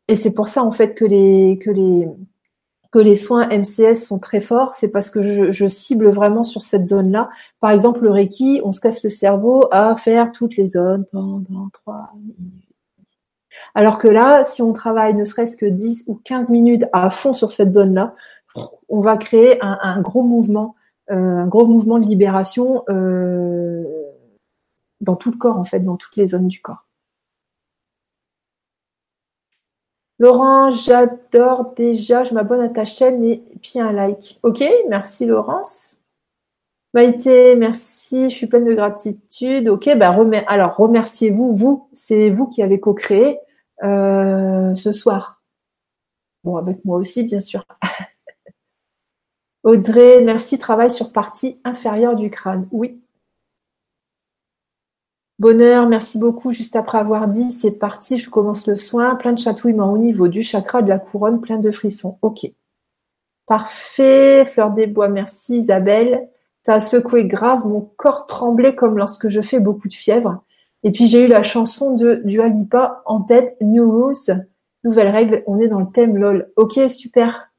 Et c'est pour ça en fait que les que les que les soins MCS sont très forts, c'est parce que je, je, cible vraiment sur cette zone-là. Par exemple, le Reiki, on se casse le cerveau à faire toutes les zones pendant trois minutes alors que là, si on travaille ne serait-ce que 10 ou 15 minutes à fond sur cette zone-là, on va créer un, gros mouvement, euh, un gros mouvement de libération euh, dans tout le corps, en fait, dans toutes les zones du corps. Laurent, j'adore déjà, je m'abonne à ta chaîne et puis un like. Ok, merci Laurence. Maïté, merci, je suis pleine de gratitude. Ok, bah alors remerciez-vous, vous, c'est vous qui avez co-créé. Euh, ce soir. Bon, avec moi aussi, bien sûr. Audrey, merci, travail sur partie inférieure du crâne. Oui. Bonheur, merci beaucoup. Juste après avoir dit, c'est parti, je commence le soin. Plein de chatouillements au niveau du chakra de la couronne, plein de frissons. Ok. Parfait. Fleur des bois, merci Isabelle. T'as secoué grave, mon corps tremblait comme lorsque je fais beaucoup de fièvre. Et puis j'ai eu la chanson de Dualipa en tête, New Rules, nouvelle règle, on est dans le thème LOL. Ok, super.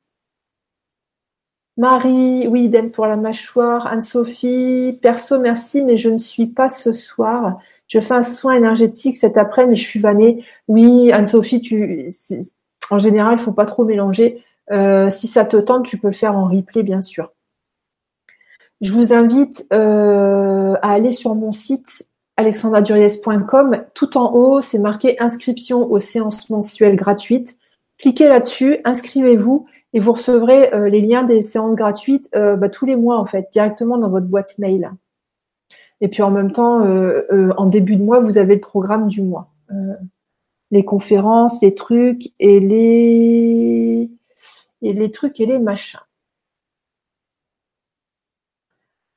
Marie, oui, idem pour la mâchoire. Anne-Sophie, perso, merci, mais je ne suis pas ce soir. Je fais un soin énergétique cet après, mais je suis vannée. Oui, Anne-Sophie, tu, en général, il faut pas trop mélanger. Euh, si ça te tente, tu peux le faire en replay, bien sûr. Je vous invite euh, à aller sur mon site alexandraduriez.com. Tout en haut, c'est marqué inscription aux séances mensuelles gratuites. Cliquez là-dessus, inscrivez-vous et vous recevrez euh, les liens des séances gratuites euh, bah, tous les mois en fait, directement dans votre boîte mail. Et puis en même temps, euh, en début de mois, vous avez le programme du mois. les conférences, les trucs et les et les trucs et les machins.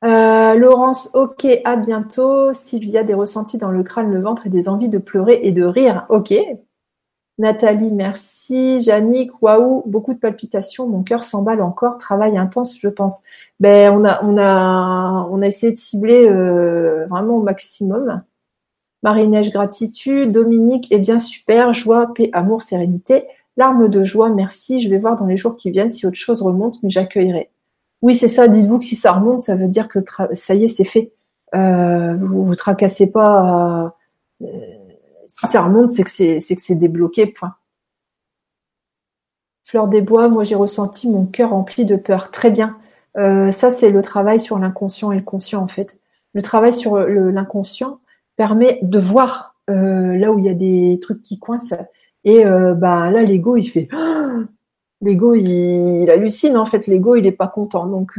Laurence, ok, à bientôt. Sylvia, des ressentis dans le crâne, le ventre et des envies de pleurer et de rire. Ok, Nathalie, merci. Jannick, waouh, beaucoup de palpitations, mon cœur s'emballe encore, travail intense, je pense. Ben, on a, on a, on a essayé de cibler euh, vraiment au maximum. Marie-Neige, gratitude. Dominique, eh bien super, joie, paix, amour, sérénité. Larmes de joie, merci. Je vais voir dans les jours qui viennent si autre chose remonte, mais j'accueillerai. Oui, c'est ça. Dites-vous que si ça remonte, ça veut dire que ça y est, c'est fait. Euh, vous vous tracassez pas. Euh, si ça remonte, c'est que c'est, c'est que c'est débloqué, point. Fleur des bois, moi j'ai ressenti mon cœur rempli de peur. Très bien. Euh, ça, c'est le travail sur l'inconscient et le conscient, en fait. Le travail sur l'inconscient permet de voir euh, là où il y a des trucs qui coincent. Et euh, bah là, l'ego, il fait. L'ego, il, hallucine, en fait. L'ego, il n'est pas content. Donc,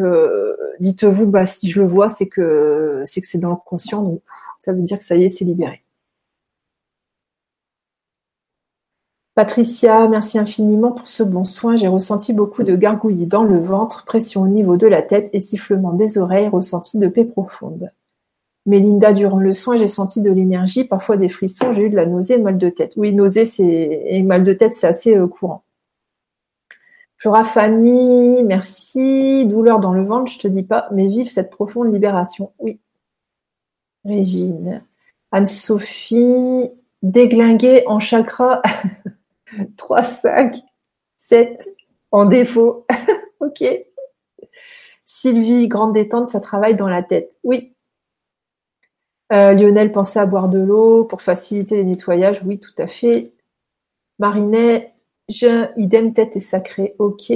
dites-vous, bah, si je le vois, c'est que c'est que c'est dans le conscient. Donc, ça veut dire que ça y est, c'est libéré. Patricia, merci infiniment pour ce bon soin. J'ai ressenti beaucoup de gargouillis dans le ventre, pression au niveau de la tête et sifflement des oreilles, ressenti de paix profonde. Mélinda, durant le soin, j'ai senti de l'énergie, parfois des frissons, j'ai eu de la nausée, mal de tête. Oui, nausée c'est et mal de tête, c'est assez euh, courant. Flora Fanny, merci. Douleur dans le ventre, je te dis pas, mais vive cette profonde libération. Oui. Régine. Anne-Sophie, déglinguer en chakra. 3, 5, 7 en défaut. ok. Sylvie, grande détente, ça travaille dans la tête. Oui. Euh, Lionel pensait à boire de l'eau pour faciliter les nettoyages. Oui, tout à fait. Marinet, je, idem tête et sacré. Ok.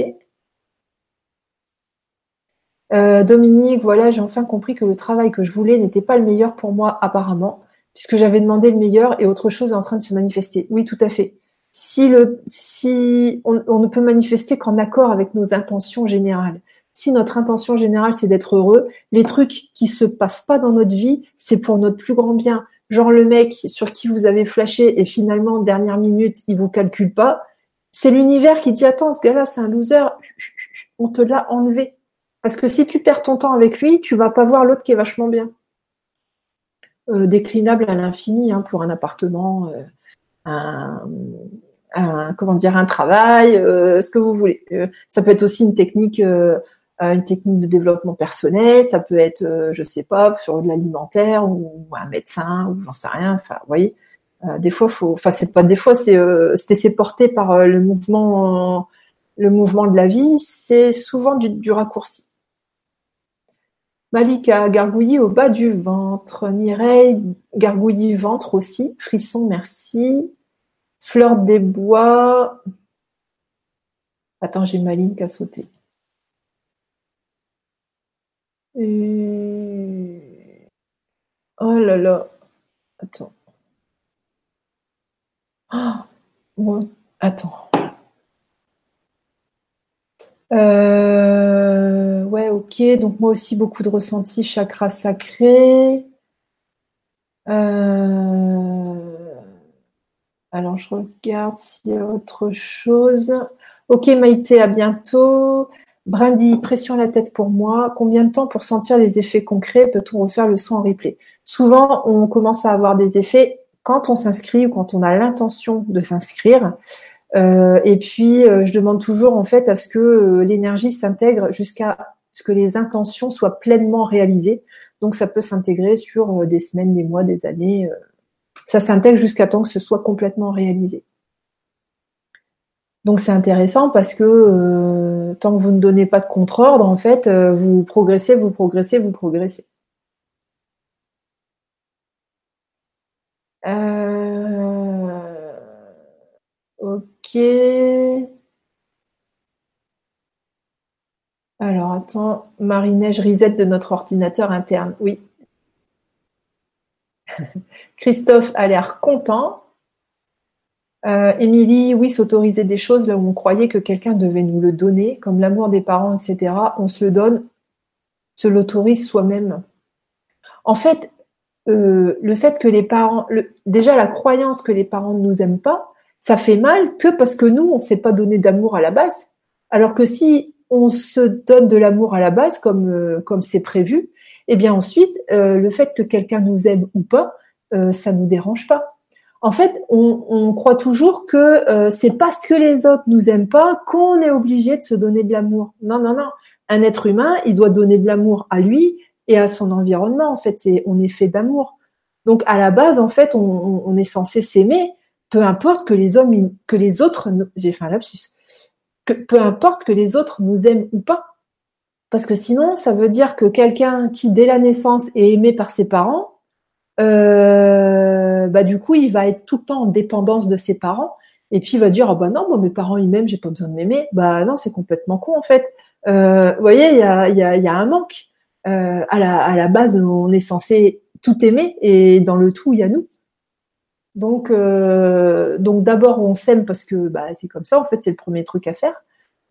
Euh, Dominique, voilà, j'ai enfin compris que le travail que je voulais n'était pas le meilleur pour moi apparemment, puisque j'avais demandé le meilleur et autre chose est en train de se manifester. Oui, tout à fait si, le, si on, ne peut manifester qu'en accord avec nos intentions générales. Si notre intention générale, c'est d'être heureux, les trucs qui se passent pas dans notre vie, c'est pour notre plus grand bien. Genre le mec sur qui vous avez flashé et finalement, dernière minute, il vous calcule pas. C'est l'univers qui dit, attends, ce gars-là, c'est un loser. On te l'a enlevé. Parce que si tu perds ton temps avec lui, tu vas pas voir l'autre qui est vachement bien. Euh, déclinable à l'infini hein, pour un appartement, euh, un, comment dire un travail, euh, ce que vous voulez. Euh, ça peut être aussi une technique, euh, une technique de développement personnel. Ça peut être, je sais pas, sur de l'alimentaire ou un médecin ou j'en sais rien. Enfin, vous voyez, des fois, faut, enfin, c'est pas des fois, c'est laisser porter par le mouvement, le mouvement de la vie. C'est souvent du, raccourci. Malika, gargouillis au bas du ventre. Mireille, gargouillis ventre aussi. Frisson, merci. Fleur des bois. Attends, j'ai ma ligne qui a sauté. Oh là là. Attends. Oh, attends. Euh, ouais, ok. Donc moi aussi, beaucoup de ressentis, chakra sacré. Euh, alors, je regarde s'il y a autre chose. Ok, Maïté, à bientôt. Brandy, pression à la tête pour moi. Combien de temps pour sentir les effets concrets? Peut-on refaire le soin en replay? Souvent, on commence à avoir des effets quand on s'inscrit ou quand on a l'intention de s'inscrire. Euh, et puis, euh, je demande toujours en fait à ce que euh, l'énergie s'intègre jusqu'à ce que les intentions soient pleinement réalisées. Donc, ça peut s'intégrer sur des semaines, des mois, des années. ça s'intègre jusqu'à temps que ce soit complètement réalisé. Donc, c'est intéressant parce que tant que vous ne donnez pas de contre-ordre, en fait, vous progressez, vous progressez, vous progressez. Ok. Alors, attends, Marie-Neige risette de notre ordinateur interne. Oui. Christophe a l'air content. Euh, Émilie, oui, s'autoriser des choses là où on croyait que quelqu'un devait nous le donner, comme l'amour des parents, etc. On se le donne, se l'autorise soi-même. En fait, euh, le fait que les parents, déjà la croyance que les parents ne nous aiment pas, ça fait mal que parce que nous, on ne s'est pas donné d'amour à la base. Alors que si on se donne de l'amour à la base, comme euh, comme c'est prévu, eh bien ensuite, euh, le fait que quelqu'un nous aime ou pas, euh, ça nous dérange pas. En fait, on, on croit toujours que c'est parce que les autres nous aiment pas qu'on est obligé de se donner de l'amour. Non, non, non. Un être humain, il doit donner de l'amour à lui et à son environnement. En fait, on est fait d'amour. Donc à la base, en fait, on, est censé s'aimer peu importe que les hommes, que les autres, j'ai fait un lapsus, que peu importe que les autres nous aiment ou pas. Parce que sinon, ça veut dire que quelqu'un qui, dès la naissance, est aimé par ses parents, euh, bah du coup, il va être tout le temps en dépendance de ses parents. Et puis il va dire, ah bah non, moi mes parents ils m'aiment, j'ai pas besoin de m'aimer. Bah non, c'est complètement con en fait. Euh, vous voyez, il y a, y, y a, un manque. Euh, à, la, base, on est censé tout aimer et dans le tout, il y a nous. Donc, euh, d'abord on s'aime parce que bah, c'est comme ça. En fait, c'est le premier truc à faire.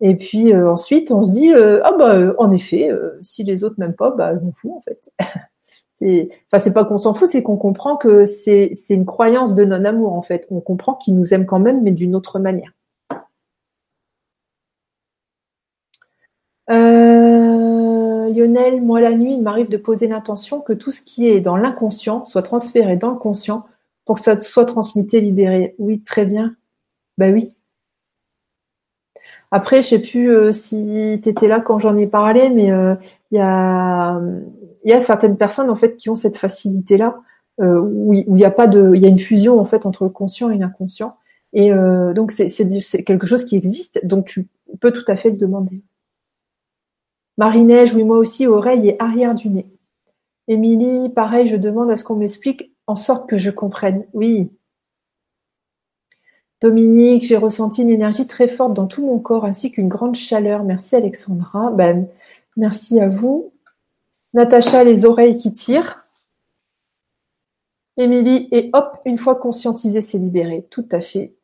Et puis euh, ensuite, on se dit euh, ah bah en effet, si les autres m'aiment pas, bah je fous en fait. c'est, pas qu'on s'en fout, c'est qu'on comprend que c'est une croyance de non amour en fait. On comprend qu'ils nous aiment quand même, mais d'une autre manière. Lionel, moi la nuit, il m'arrive de poser l'intention que tout ce qui est dans l'inconscient soit transféré dans le conscient pour que ça soit transmuté, libéré. Oui, très bien. Ben oui. Après, je sais plus euh, si tu étais là quand j'en ai parlé, mais euh, il y, a, certaines personnes en fait qui ont cette facilité-là, euh, où il y a pas de, il y a une fusion en fait entre le conscient et l'inconscient. Et donc c'est quelque chose qui existe, donc tu peux tout à fait le demander. Marie-Neige, oui, moi aussi, oreille et arrière du nez. Émilie, pareil, je demande à ce qu'on m'explique en sorte que je comprenne. Oui. Dominique, j'ai ressenti une énergie très forte dans tout mon corps ainsi qu'une grande chaleur. Merci Alexandra. Ben, merci à vous. Natacha, les oreilles qui tirent. Émilie, et hop, une fois conscientisé, c'est libéré. Tout à fait.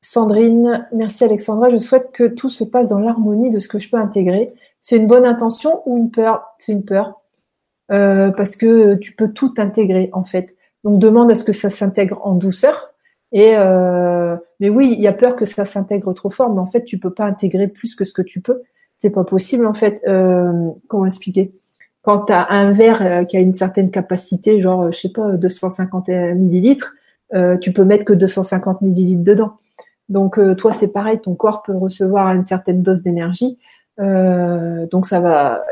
Sandrine, merci Alexandra. Je souhaite que tout se passe dans l'harmonie de ce que je peux intégrer. C'est une bonne intention ou une peur? C'est une peur. Euh, parce que tu peux tout intégrer en fait. Donc demande à ce que ça s'intègre en douceur. Et euh, mais oui, il y a peur que ça s'intègre trop fort, mais en fait, tu peux pas intégrer plus que ce que tu peux. C'est pas possible en fait. Euh, comment expliquer? Quand tu as un verre euh, qui a une certaine capacité, genre je sais pas 250 millilitres, tu peux mettre que 250 millilitres dedans. Donc toi, c'est pareil, ton corps peut recevoir une certaine dose d'énergie. Donc ça va,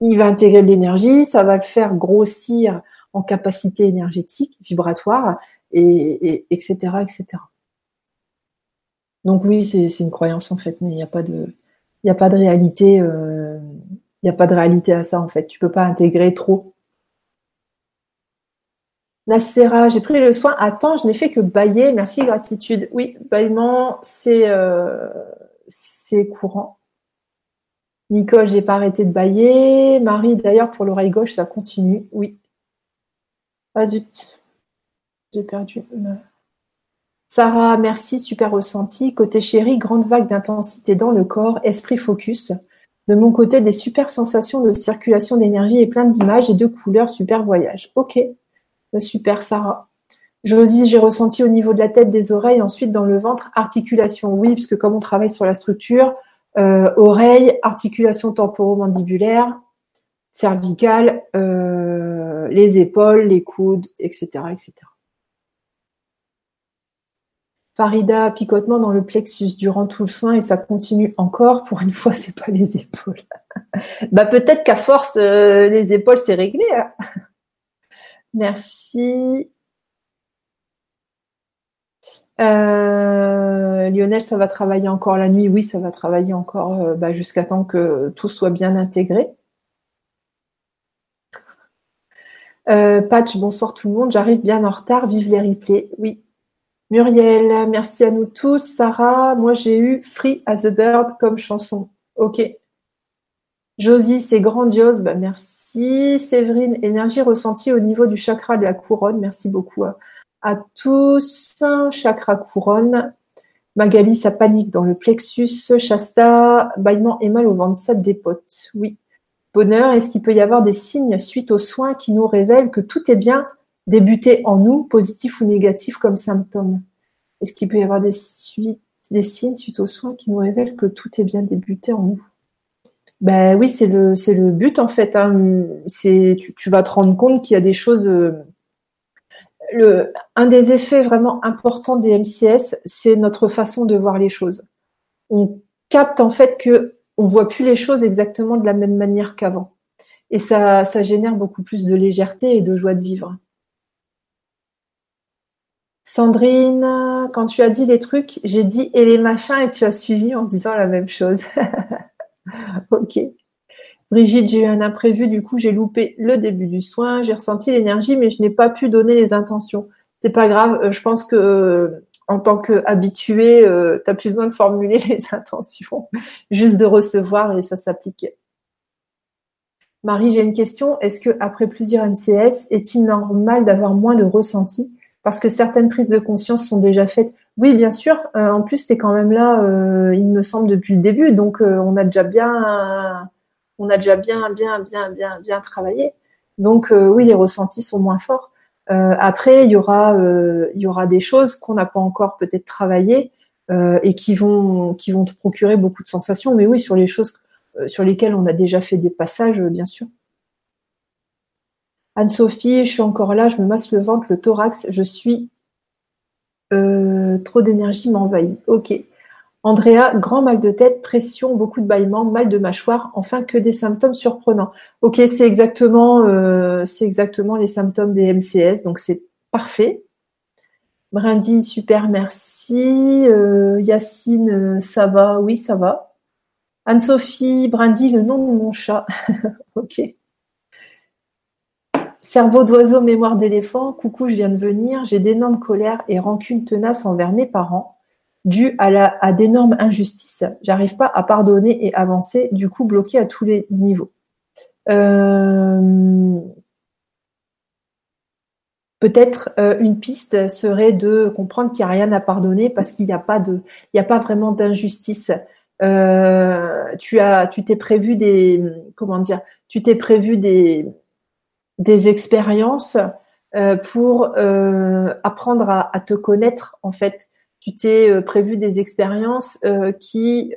il va intégrer de l'énergie, ça va le faire grossir en capacité énergétique, vibratoire, et, etc., etc. Donc oui, c'est une croyance en fait, mais il n'y a pas de, il a pas de réalité, euh, il n'y a pas de réalité à ça en fait. Tu peux pas intégrer trop. Nacera, j'ai pris le soin. Attends, je n'ai fait que bailler. Merci, gratitude. Oui, baillement, c'est euh, c'est courant. Nicole, j'ai pas arrêté de bailler. Marie, d'ailleurs, pour l'oreille gauche, ça continue. Oui, ah zut, j'ai perdu. Sarah, merci, super ressenti. Côté chéri, grande vague d'intensité dans le corps, esprit focus. De mon côté, des super sensations de circulation d'énergie et plein d'images et de couleurs, super voyage. Ok, super Sarah. Josie, j'ai ressenti au niveau de la tête, des oreilles, ensuite dans le ventre, articulation. Oui, parce que comme on travaille sur la structure, euh, oreille, articulation temporomandibulaire, cervicales, euh, les épaules, les coudes, etc., etc. Farida, picotement dans le plexus durant tout le soin et ça continue encore. Pour une fois, c'est pas les épaules. bah peut-être qu'à force, euh, les épaules c'est réglé. Hein. Merci. Euh, Lionel, ça va travailler encore la nuit? Oui, ça va travailler encore euh, bah, jusqu'à temps que tout soit bien intégré. Patch, bonsoir tout le monde. J'arrive bien en retard. Vive les replays. Oui, Muriel, merci à nous tous. Sarah, moi j'ai eu Free as a Bird comme chanson. Ok. Josie, c'est grandiose. Bah, merci. Séverine, énergie ressentie au niveau du chakra de la couronne. Merci beaucoup à, tous. Chakra couronne. Magali, ça panique dans le plexus. Shasta, bâillement et mal au ventre, ça dépote. Oui. Bonheur, est-ce qu'il peut y avoir des signes suite aux soins qui nous révèlent que tout est bien débuter en nous, positif ou négatif comme symptôme? Est-ce qu'il peut y avoir des, des signes suite aux soins qui nous révèlent que tout est bien débuté en nous? Ben oui, c'est le, c'est le but en fait. Hein. C'est, tu, vas te rendre compte qu'il y a des choses. Un des effets vraiment importants des MCS, c'est notre façon de voir les choses. On capte en fait que on voit plus les choses exactement de la même manière qu'avant. Et ça, ça génère beaucoup plus de légèreté et de joie de vivre. Sandrine, quand tu as dit les trucs, j'ai dit et les machins et tu as suivi en disant la même chose. ok. Brigitte, j'ai eu un imprévu, du coup j'ai loupé le début du soin, j'ai ressenti l'énergie, mais je n'ai pas pu donner les intentions. C'est pas grave, euh, je pense que euh, en tant qu'habitué, euh, tu n'as plus besoin de formuler les intentions, juste de recevoir et ça s'applique. Marie, j'ai une question. Est-ce que après plusieurs MCS, est-il normal d'avoir moins de ressenti parce que certaines prises de conscience sont déjà faites. Oui, bien sûr. Euh, en plus, tu es quand même là, il me semble, depuis le début. Donc, on a déjà bien, on a déjà bien, bien, bien, bien, bien travaillé. Donc, oui, les ressentis sont moins forts. après, il y aura, il y aura des choses qu'on n'a pas encore peut-être travaillées et qui vont, qui vont te procurer beaucoup de sensations. Mais oui, sur les choses sur lesquelles on a déjà fait des passages, bien sûr. Anne-Sophie, je suis encore là, je me masse le ventre, le thorax, je suis euh, trop d'énergie m'envahit. Ok. Andrea, grand mal de tête, pression, beaucoup de bâillements, mal de mâchoire, enfin que des symptômes surprenants. Ok, c'est exactement, euh, les symptômes des MCS, donc c'est parfait. Brindy, super, merci. Euh, Yacine, ça va, oui, ça va. Anne-Sophie, Brindy, le nom de mon chat. ok. Cerveau d'oiseau, mémoire d'éléphant, coucou, je viens de venir, j'ai d'énormes colères et rancunes tenaces envers mes parents, dues à, d'énormes injustices. J'arrive pas à pardonner et avancer, du coup bloqué à tous les niveaux. Euh, peut-être euh, une piste serait de comprendre qu'il n'y a rien à pardonner parce qu'il n'y a pas de, il n'y a pas vraiment d'injustice. Euh, tu as, tu t'es prévu des, comment dire, tu t'es prévu des, des expériences pour apprendre à, te connaître en fait. Tu t'es euh, prévu des expériences qui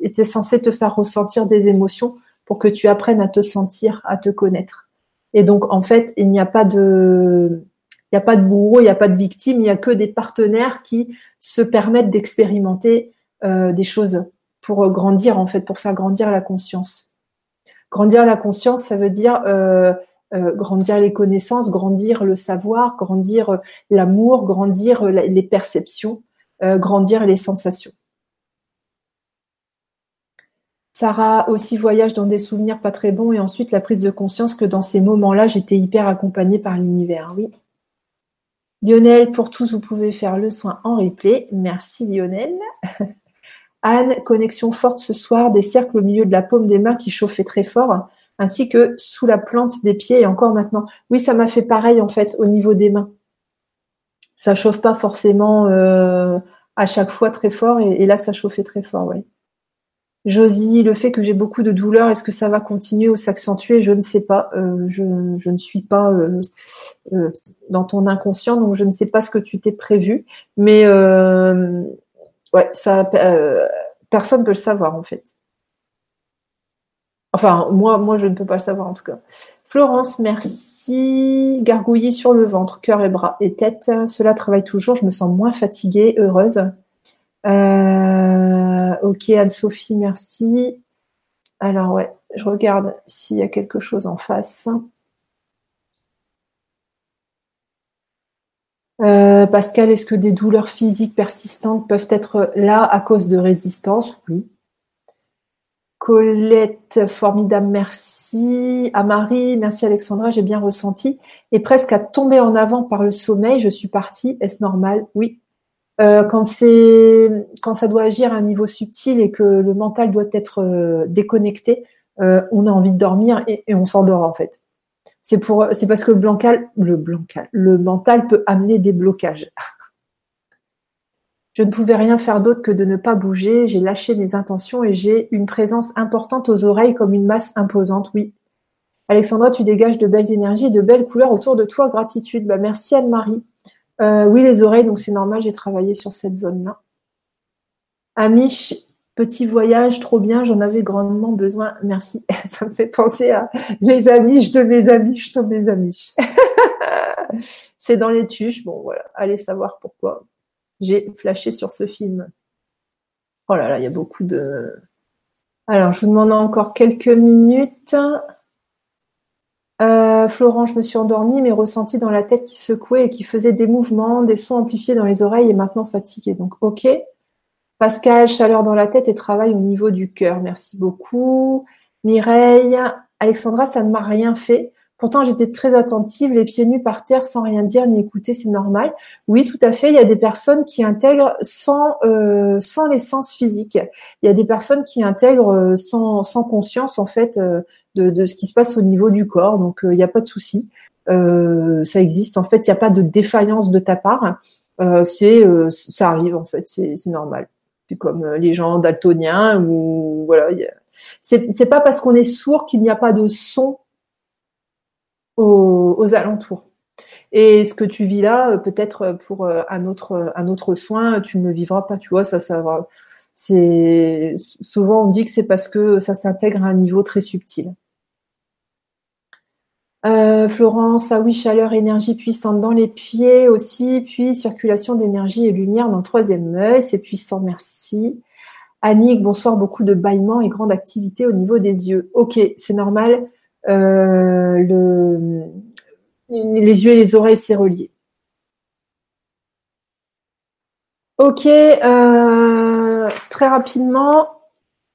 étaient censées te faire ressentir des émotions pour que tu apprennes à te sentir, à te connaître. Et donc en fait, il n'y a pas de il n'y a pas de bourreau, il n'y a pas de victime, il n'y a que des partenaires qui se permettent d'expérimenter des choses pour grandir en fait, pour faire grandir la conscience. Grandir la conscience, ça veut dire euh, euh, grandir les connaissances, grandir le savoir, grandir euh, l'amour, grandir les perceptions, grandir les sensations. Sarah aussi voyage dans des souvenirs pas très bons et ensuite la prise de conscience que dans ces moments-là, j'étais hyper accompagnée par l'univers. Oui. Lionel, pour tous, vous pouvez faire le soin en replay. Merci Lionel. Anne, connexion forte ce soir, des cercles au milieu de la paume des mains qui chauffaient très fort, ainsi que sous la plante des pieds et encore maintenant. Oui, ça m'a fait pareil en fait au niveau des mains. Ça chauffe pas forcément euh, à chaque fois très fort et, là ça chauffait très fort, oui. Josie, le fait que j'ai beaucoup de douleurs, est-ce que ça va continuer ou s'accentuer? Je ne sais pas. Euh, je, ne suis pas euh, dans ton inconscient, donc je ne sais pas ce que tu t'es prévu. Mais ouais, ça, euh, personne peut le savoir en fait. Enfin, moi, moi, je ne peux pas le savoir en tout cas. Florence, merci. Gargouiller sur le ventre, cœur et bras et tête. Cela travaille toujours. Je me sens moins fatiguée, heureuse. Euh, ok, Anne-Sophie, merci. Alors, ouais, je regarde s'il y a quelque chose en face. Euh, Pascal, est-ce que des douleurs physiques persistantes peuvent être là à cause de résistance? Oui. Colette, formidable, merci. À Marie, merci Alexandra, j'ai bien ressenti. Et presque à tomber en avant par le sommeil, je suis partie. Est-ce normal? Oui. Euh, quand c'est quand ça doit agir à un niveau subtil et que le mental doit être euh, déconnecté, euh, on a envie de dormir et, on s'endort en fait. C'est pour c'est parce que le blancal, le blancal, le mental peut amener des blocages. Je ne pouvais rien faire d'autre que de ne pas bouger. J'ai lâché mes intentions et j'ai une présence importante aux oreilles comme une masse imposante. Oui. Alexandra, tu dégages de belles énergies, de belles couleurs autour de toi. Gratitude. Bah, merci Anne-Marie. Euh, oui, les oreilles, donc c'est normal, j'ai travaillé sur cette zone-là. Amish, petit voyage, trop bien, j'en avais grandement besoin. Merci. Ça me fait penser à les Amish de mes Amish sont mes Amish. c'est dans les tuches. Bon, voilà, allez savoir pourquoi j'ai flashé sur ce film. Oh là là, il y a beaucoup de. Alors, je vous demande encore quelques minutes. Euh, Florent, je me suis endormie, mais ressenti dans la tête qui secouait et qui faisait des mouvements, des sons amplifiés dans les oreilles et maintenant fatiguée. Donc, ok. Pascal, chaleur dans la tête et travail au niveau du cœur. Merci beaucoup. Mireille, Alexandra, ça ne m'a rien fait. Pourtant, j'étais très attentive, les pieds nus par terre, sans rien dire ni écouter, c'est normal. Oui, tout à fait. Il y a des personnes qui intègrent sans euh, sans l'essence physique. Il y a des personnes qui intègrent euh, sans, sans conscience en fait euh, de, ce qui se passe au niveau du corps. Donc, il n'y a pas de souci. ça existe. En fait, il n'y a pas de défaillance de ta part. c'est ça arrive en fait. C'est normal. C'est comme les gens daltoniens ou voilà. C'est pas parce qu'on est sourd qu'il n'y a pas de son aux, alentours. Et ce que tu vis là, euh, peut-être euh, pour euh, un autre, soin, tu ne le vivras pas, tu vois, ça, ça souvent on dit que c'est parce que ça s'intègre à un niveau très subtil. Florence, ah oui, chaleur, énergie puissante dans les pieds aussi, puis circulation d'énergie et lumière dans le troisième œil, c'est puissant, merci. Annick, bonsoir, beaucoup de bâillements et grande activité au niveau des yeux. Ok, c'est normal. Euh, le, les yeux et les oreilles, c'est relié. Ok, euh, très rapidement,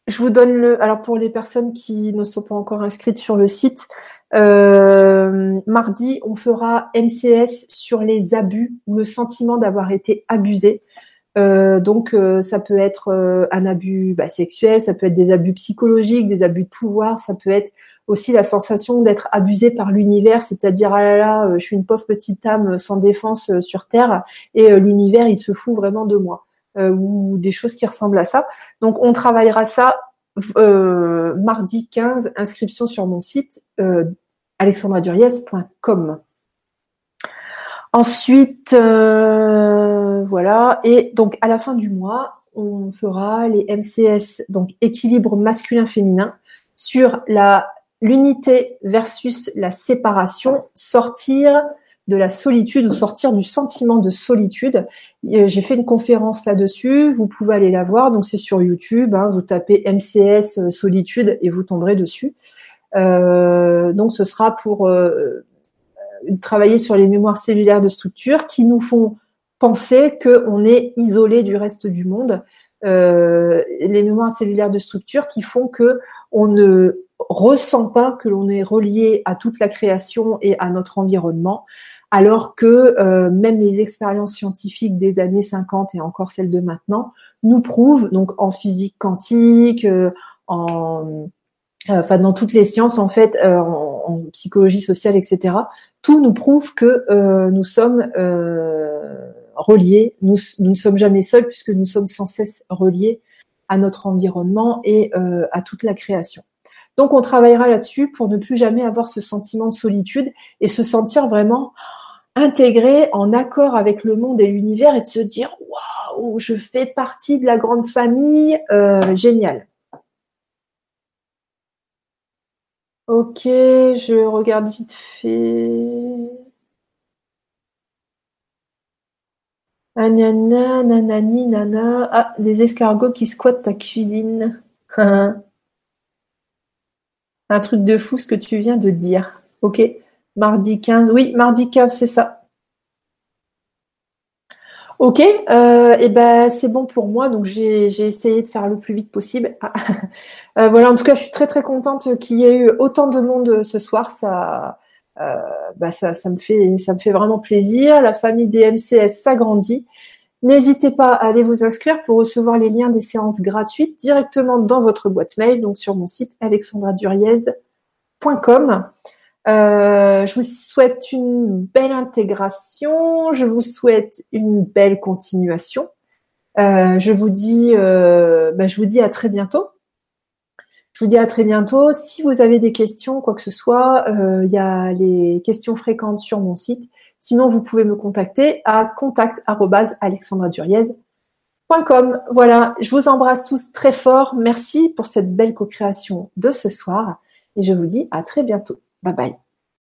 je vous donne le. Alors pour les personnes qui ne sont pas encore inscrites sur le site, euh, mardi, on fera MCS sur les abus ou le sentiment d'avoir été abusé. donc ça peut être un abus bah, sexuel, ça peut être des abus psychologiques, des abus de pouvoir, ça peut être aussi la sensation d'être abusé par l'univers, c'est-à-dire ah là là, euh, je suis une pauvre petite âme sans défense euh, sur terre et euh, l'univers il se fout vraiment de moi ou des choses qui ressemblent à ça. Donc on travaillera ça mardi 15, inscription sur mon site alexandraduriez.com. Ensuite, voilà, et donc à la fin du mois, on fera les MCS, donc équilibre masculin-féminin, sur la l'unité versus la séparation, sortir de la solitude ou sortir du sentiment de solitude. Euh, j'ai fait une conférence là-dessus, vous pouvez aller la voir, donc c'est sur YouTube, hein. vous tapez MCS euh, solitude et vous tomberez dessus. Euh, donc ce sera pour travailler sur les mémoires cellulaires de structure qui nous font penser qu'on est isolé du reste du monde. les mémoires cellulaires de structure qui font que on ne ressent pas que l'on est relié à toute la création et à notre environnement, alors que euh, même les expériences scientifiques des années 50 et encore celles de maintenant nous prouvent, donc en physique quantique, euh, en euh, enfin dans toutes les sciences en fait, en, psychologie sociale, etc. Tout nous prouve que nous sommes reliés, nous, nous, ne sommes jamais seuls puisque nous sommes sans cesse reliés à notre environnement et à toute la création. Donc on travaillera là-dessus pour ne plus jamais avoir ce sentiment de solitude et se sentir vraiment intégré, en accord avec le monde et l'univers et de se dire waouh, je fais partie de la grande famille, euh, génial. Ok, je regarde vite fait. Anana, nanani, nana. Ah, des escargots qui squattent ta cuisine. Un truc de fou ce que tu viens de dire. Ok, mardi 15. Oui, mardi 15, c'est ça. Ok, euh, et ben c'est bon pour moi. Donc j'ai essayé de faire le plus vite possible. Ah. Euh, voilà, en tout cas, je suis très très contente qu'il y ait eu autant de monde ce soir. Ça, euh, bah, ça, ça me fait ça me fait vraiment plaisir. La famille des MCS s'agrandit. N'hésitez pas à aller vous inscrire pour recevoir les liens des séances gratuites directement dans votre boîte mail, donc sur mon site alexandraduriez.com. Euh, je vous souhaite une belle intégration, je vous souhaite une belle continuation. Euh, je vous dis, euh, bah, je vous dis à très bientôt. Je vous dis à très bientôt. Si vous avez des questions, quoi que ce soit, il y a les questions fréquentes sur mon site. Sinon, vous pouvez me contacter à contact@alexandraduriez.com. Voilà, je vous embrasse tous très fort. Merci pour cette belle co-création de ce soir et je vous dis à très bientôt. Bye bye.